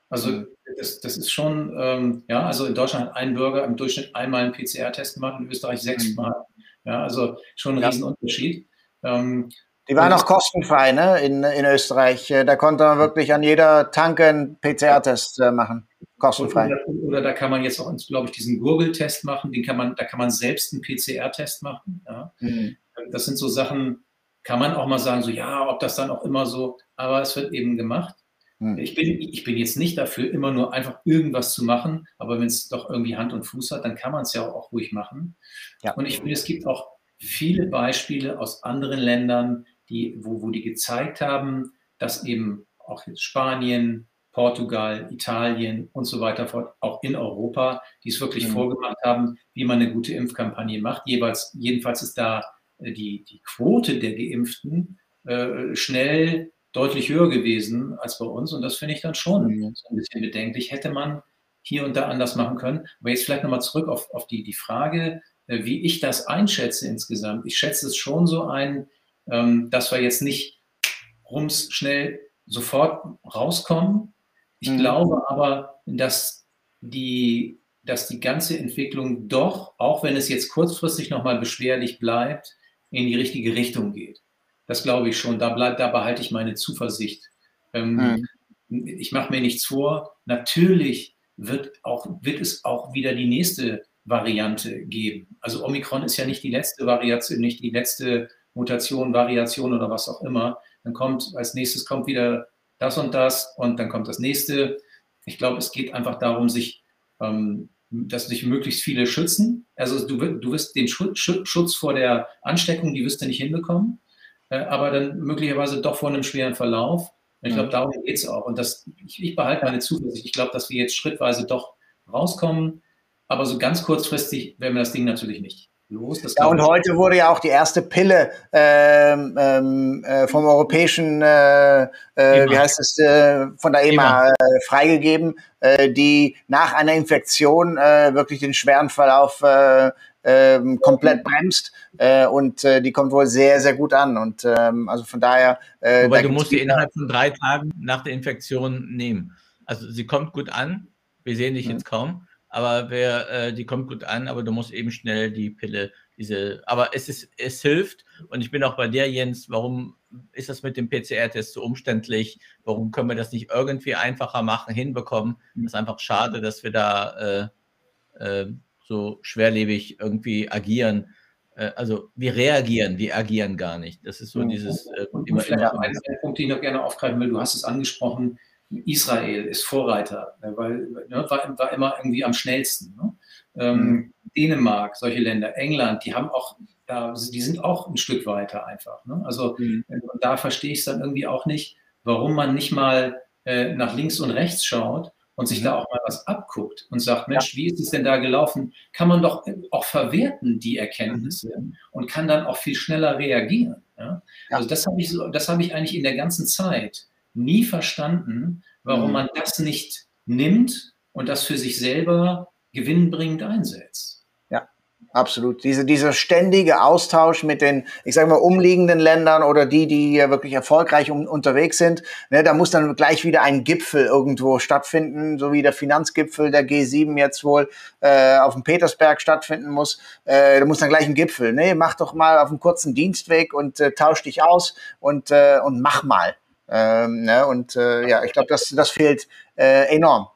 Also mhm. das, das ist schon, ähm, ja, also in Deutschland hat ein Bürger im Durchschnitt einmal einen PCR-Test gemacht, in Österreich sechsmal. Mhm. Ja, also schon ein ja. Riesenunterschied. Ähm, die waren auch kostenfrei ne? in, in Österreich. Äh, da konnte man wirklich an jeder Tanke einen PCR-Test äh, machen. Kostenfrei. Oder, oder, da kann man jetzt auch, glaube ich, diesen Gurgeltest machen. Den kann man, da kann man selbst einen PCR-Test machen. Ja? Mhm. Das sind so Sachen, kann man auch mal sagen, so ja, ob das dann auch immer so, aber es wird eben gemacht. Mhm. Ich, bin, ich bin jetzt nicht dafür, immer nur einfach irgendwas zu machen, aber wenn es doch irgendwie Hand und Fuß hat, dann kann man es ja auch ruhig machen. Ja. Und ich finde, es gibt auch viele Beispiele aus anderen Ländern, die, wo, wo die gezeigt haben, dass eben auch jetzt Spanien, Portugal, Italien und so weiter fort, auch in Europa, die es wirklich mhm. vorgemacht haben, wie man eine gute Impfkampagne macht. Jeweils, jedenfalls ist da äh, die, die Quote der Geimpften äh, schnell deutlich höher gewesen als bei uns. Und das finde ich dann schon mhm. so ein bisschen bedenklich. Hätte man hier und da anders machen können. Aber jetzt vielleicht nochmal zurück auf, auf die, die Frage, äh, wie ich das einschätze insgesamt. Ich schätze es schon so ein, ähm, dass wir jetzt nicht rums schnell sofort rauskommen. Ich mhm. glaube aber, dass die, dass die ganze Entwicklung doch, auch wenn es jetzt kurzfristig nochmal beschwerlich bleibt, in die richtige Richtung geht. Das glaube ich schon. Da, bleib, da behalte ich meine Zuversicht. Ähm, mhm. Ich mache mir nichts vor. Natürlich wird, auch, wird es auch wieder die nächste Variante geben. Also Omikron ist ja nicht die letzte Variation, nicht die letzte Mutation, Variation oder was auch immer. Dann kommt als nächstes kommt wieder das und das und dann kommt das nächste. Ich glaube, es geht einfach darum, sich, ähm, dass sich möglichst viele schützen. Also du, du wirst den Schutz, Schutz vor der Ansteckung, die wirst du nicht hinbekommen, äh, aber dann möglicherweise doch vor einem schweren Verlauf. Und ich glaube, mhm. darum geht es auch. Und das, ich, ich behalte meine Zuversicht. Ich glaube, dass wir jetzt schrittweise doch rauskommen, aber so ganz kurzfristig werden wir das Ding natürlich nicht los. ja, und heute wurde ja auch die erste Pille ähm, ähm, äh, vom europäischen, äh, äh, wie heißt es, äh, von der EMA, EMA. Äh, freigegeben, äh, die nach einer Infektion wirklich den schweren Verlauf äh, ähm, komplett bremst und die kommt wohl sehr, sehr gut an. Und ähm, also von daher. Äh, Wobei du musst die innerhalb von drei Tagen nach der Infektion nehmen. Also sie kommt gut an. Wir sehen dich mhm. jetzt kaum aber wer, äh, die kommt gut an, aber du musst eben schnell die Pille, diese, aber es ist, es hilft und ich bin auch bei dir, Jens, warum ist das mit dem PCR-Test so umständlich? Warum können wir das nicht irgendwie einfacher machen, hinbekommen? Das ist einfach schade, dass wir da äh, äh, so schwerlebig irgendwie agieren. Äh, also wir reagieren, wir agieren gar nicht. Das ist so dieses äh, immer, immer. Ein Punkt, den ich noch gerne aufgreifen will, du hast es angesprochen, Israel ist Vorreiter, ne, weil ne, war, war, immer irgendwie am schnellsten. Ne? Ähm, mhm. Dänemark, solche Länder, England, die haben auch, da, die sind auch ein Stück weiter einfach. Ne? Also mhm. da verstehe ich es dann irgendwie auch nicht, warum man nicht mal äh, nach links und rechts schaut und sich mhm. da auch mal was abguckt und sagt, Mensch, wie ist es denn da gelaufen? Kann man doch auch verwerten, die Erkenntnisse, mhm. und kann dann auch viel schneller reagieren. Ja? Ja. Also das habe ich, so, das hab ich eigentlich in der ganzen Zeit nie verstanden, warum mhm. man das nicht nimmt und das für sich selber gewinnbringend einsetzt. Ja, absolut. Diese, dieser ständige Austausch mit den, ich sage mal, umliegenden Ländern oder die, die hier wirklich erfolgreich um, unterwegs sind, ne, da muss dann gleich wieder ein Gipfel irgendwo stattfinden, so wie der Finanzgipfel der G7 jetzt wohl äh, auf dem Petersberg stattfinden muss. Äh, da muss dann gleich ein Gipfel. Ne, mach doch mal auf einem kurzen Dienstweg und äh, tausch dich aus und, äh, und mach mal. Ähm, ne, und äh, ja, ich glaube, das, das fehlt äh, enorm.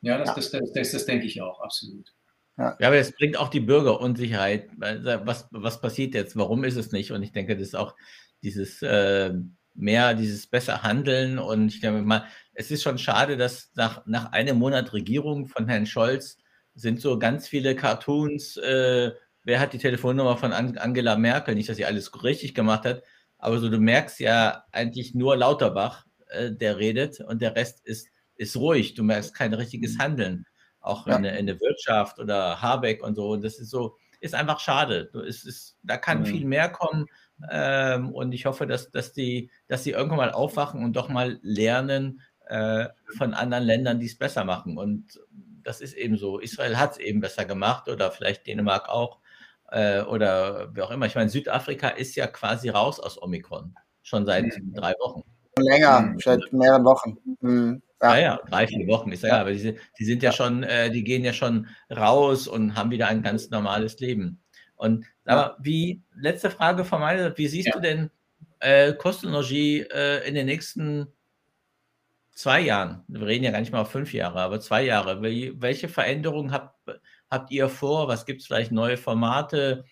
Ja, das, ja. Das, das, das, das denke ich auch, absolut. Ja. ja, aber es bringt auch die Bürger Unsicherheit. Was, was passiert jetzt? Warum ist es nicht? Und ich denke, das ist auch dieses äh, mehr, dieses besser Handeln. Und ich denke mal, es ist schon schade, dass nach, nach einem Monat Regierung von Herrn Scholz sind so ganz viele Cartoons. Äh, wer hat die Telefonnummer von Angela Merkel? Nicht, dass sie alles richtig gemacht hat, aber so du merkst ja eigentlich nur Lauterbach, äh, der redet und der Rest ist, ist ruhig. Du merkst kein richtiges Handeln auch ja. in, der, in, der, Wirtschaft oder Habeck und so. Und das ist so, ist einfach schade. Es ist, da kann mhm. viel mehr kommen. Ähm, und ich hoffe, dass, dass, die, dass die irgendwann mal aufwachen und doch mal lernen äh, von anderen Ländern, die es besser machen. Und das ist eben so. Israel hat es eben besser gemacht oder vielleicht Dänemark auch äh, oder wie auch immer. Ich meine, Südafrika ist ja quasi raus aus Omikron, schon seit mhm. drei Wochen. Länger, mhm. seit mehreren Wochen. Mhm. Ja. Ah ja, drei, vier Wochen ist ja, ja. aber die, die sind ja, ja, schon, äh, die gehen ja schon raus und haben wieder ein ganz normales Leben. Und aber wie, letzte Frage von meiner wie siehst du denn äh, Kostenologie äh, in den nächsten zwei Jahren? Wir reden ja gar nicht mal auf fünf Jahre, aber zwei Jahre. Welche Veränderungen habt, habt ihr vor? Was gibt es vielleicht neue Formate?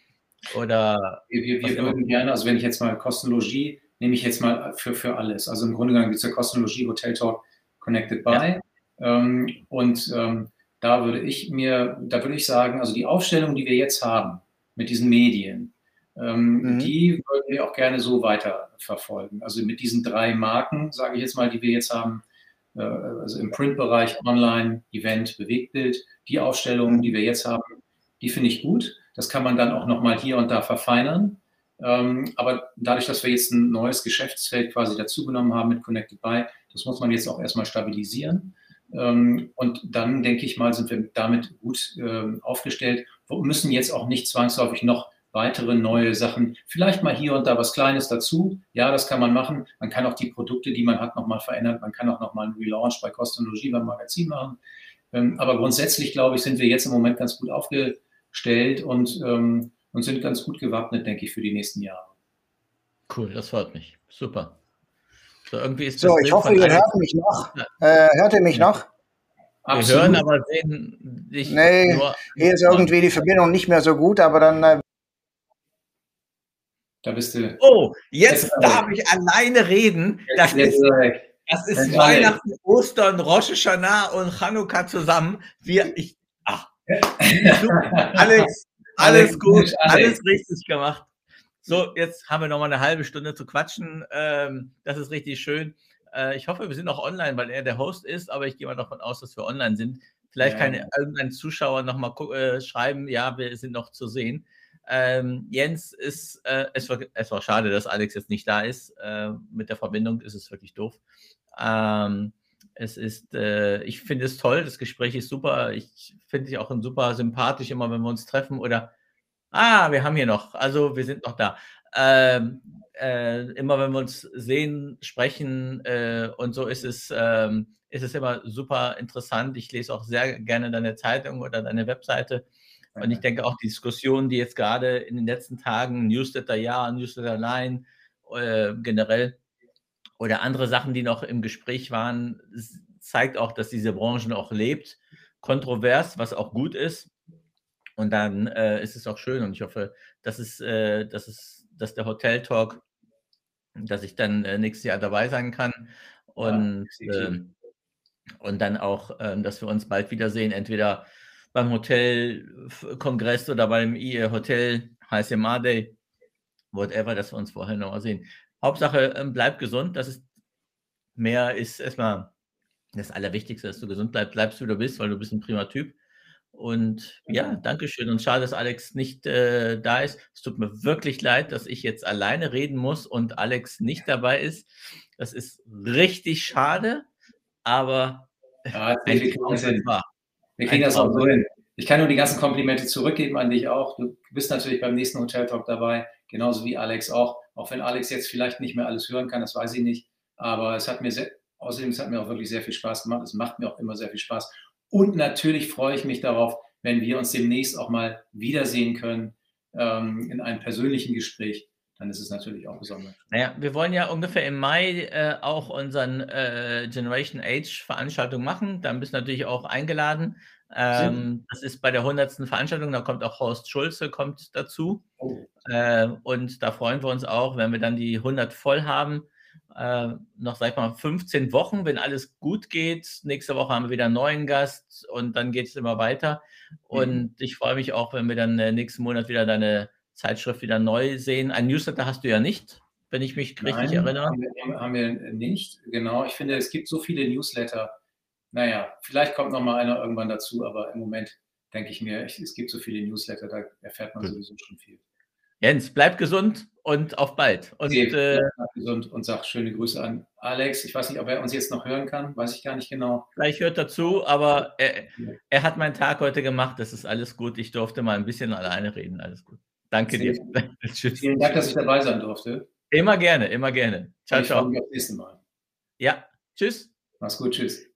Oder wir, wir, wir würden gerne, also wenn ich jetzt mal Kostenologie nehme ich jetzt mal für, für alles. Also im Grunde genommen gibt es ja Kostenologie, Hotel Talk, Connected by. Ja. Ähm, und ähm, da würde ich mir, da würde ich sagen, also die Aufstellung, die wir jetzt haben mit diesen Medien, ähm, mhm. die würden wir auch gerne so weiter verfolgen. Also mit diesen drei Marken, sage ich jetzt mal, die wir jetzt haben, äh, also im Printbereich, Online, Event, Bewegtbild, die Aufstellungen, die wir jetzt haben, die finde ich gut. Das kann man dann auch nochmal hier und da verfeinern. Ähm, aber dadurch, dass wir jetzt ein neues Geschäftsfeld quasi dazugenommen haben mit Connected By, das muss man jetzt auch erstmal stabilisieren. Ähm, und dann, denke ich mal, sind wir damit gut ähm, aufgestellt. Wir müssen jetzt auch nicht zwangsläufig noch weitere neue Sachen, vielleicht mal hier und da was Kleines dazu. Ja, das kann man machen. Man kann auch die Produkte, die man hat, nochmal verändern. Man kann auch nochmal einen Relaunch bei Kostenologie beim Magazin machen. Ähm, aber grundsätzlich, glaube ich, sind wir jetzt im Moment ganz gut aufgestellt und, und sind ganz gut gewappnet, denke ich, für die nächsten Jahre. Cool, das freut mich. Super. So, irgendwie ist so ich hoffe, ihr hört mich noch. Äh, hört ihr mich noch? Wir Absolut. hören, aber sehen dich. Nee, nur hier ist irgendwie die Verbindung nicht mehr so gut, aber dann. Äh, da bist du. Oh, jetzt darf ich alleine reden. Das ist, das ist Weihnachten, Ostern, Rosh Hashanah und Chanukka zusammen. Wir, ich, ach, [LAUGHS] alles, alles gut, alles richtig gemacht. So, jetzt haben wir noch mal eine halbe Stunde zu quatschen. Ähm, das ist richtig schön. Äh, ich hoffe, wir sind noch online, weil er der Host ist, aber ich gehe mal davon aus, dass wir online sind. Vielleicht ja. kann irgendein Zuschauer noch mal äh, schreiben, ja, wir sind noch zu sehen. Ähm, Jens ist, äh, es, war, es war schade, dass Alex jetzt nicht da ist. Äh, mit der Verbindung ist es wirklich doof. Ähm, es ist, äh, ich finde es toll, das Gespräch ist super. Ich finde dich auch super sympathisch, immer wenn wir uns treffen oder Ah, wir haben hier noch. Also wir sind noch da. Ähm, äh, immer wenn wir uns sehen, sprechen äh, und so ist es, ähm, ist es immer super interessant. Ich lese auch sehr gerne deine Zeitung oder deine Webseite. Und ich denke auch die Diskussionen, die jetzt gerade in den letzten Tagen, Newsletter ja, Newsletter nein, äh, generell oder andere Sachen, die noch im Gespräch waren, zeigt auch, dass diese Branche auch lebt. Kontrovers, was auch gut ist. Und dann äh, ist es auch schön und ich hoffe, dass es, äh, dass es, dass der Hotel Talk, dass ich dann äh, nächstes Jahr dabei sein kann und, ja, ähm, und dann auch, ähm, dass wir uns bald wiedersehen, entweder beim Hotelkongress oder beim Hotel HSMA Day, whatever, dass wir uns vorher nochmal sehen. Hauptsache, ähm, bleib gesund. Das ist mehr ist erstmal das Allerwichtigste, dass du gesund bleibst, bleibst wie du bist, weil du bist ein prima Typ. Und ja, danke schön. Und schade, dass Alex nicht äh, da ist. Es tut mir wirklich leid, dass ich jetzt alleine reden muss und Alex nicht dabei ist. Das ist richtig schade, aber ja, wir kriegen das, [LAUGHS] wir kriegen das auch so hin. ich kann nur die ganzen Komplimente zurückgeben an dich auch. Du bist natürlich beim nächsten Hotel Talk dabei, genauso wie Alex auch. Auch wenn Alex jetzt vielleicht nicht mehr alles hören kann, das weiß ich nicht. Aber es hat mir sehr, außerdem, es hat mir auch wirklich sehr viel Spaß gemacht. Es macht mir auch immer sehr viel Spaß. Und natürlich freue ich mich darauf, wenn wir uns demnächst auch mal wiedersehen können ähm, in einem persönlichen Gespräch dann ist es natürlich auch besonders. Naja, wir wollen ja ungefähr im Mai äh, auch unseren äh, Generation Age Veranstaltung machen. Dann bist du natürlich auch eingeladen. Ähm, das ist bei der 100. Veranstaltung, da kommt auch Horst Schulze kommt dazu. Oh. Äh, und da freuen wir uns auch, wenn wir dann die 100 voll haben. Äh, noch, sag ich mal, 15 Wochen, wenn alles gut geht. Nächste Woche haben wir wieder einen neuen Gast und dann geht es immer weiter. Mhm. Und ich freue mich auch, wenn wir dann äh, nächsten Monat wieder deine Zeitschrift wieder neu sehen. Ein Newsletter hast du ja nicht, wenn ich mich richtig Nein, erinnere. Haben wir, haben wir nicht, genau. Ich finde, es gibt so viele Newsletter. Naja, vielleicht kommt noch mal einer irgendwann dazu, aber im Moment denke ich mir, es gibt so viele Newsletter, da erfährt man sowieso schon viel. Jens, bleib gesund und auf bald. Und, okay, äh, bleib gesund und sag schöne Grüße an Alex. Ich weiß nicht, ob er uns jetzt noch hören kann, weiß ich gar nicht genau. Vielleicht hört dazu, aber er, er hat meinen Tag heute gemacht. Das ist alles gut. Ich durfte mal ein bisschen alleine reden. Alles gut. Danke dir. [LAUGHS] Vielen Dank, dass ich dabei sein durfte. Immer gerne, immer gerne. Ciao, ich ciao. Bis zum nächsten Mal. Ja, tschüss. Mach's gut, tschüss.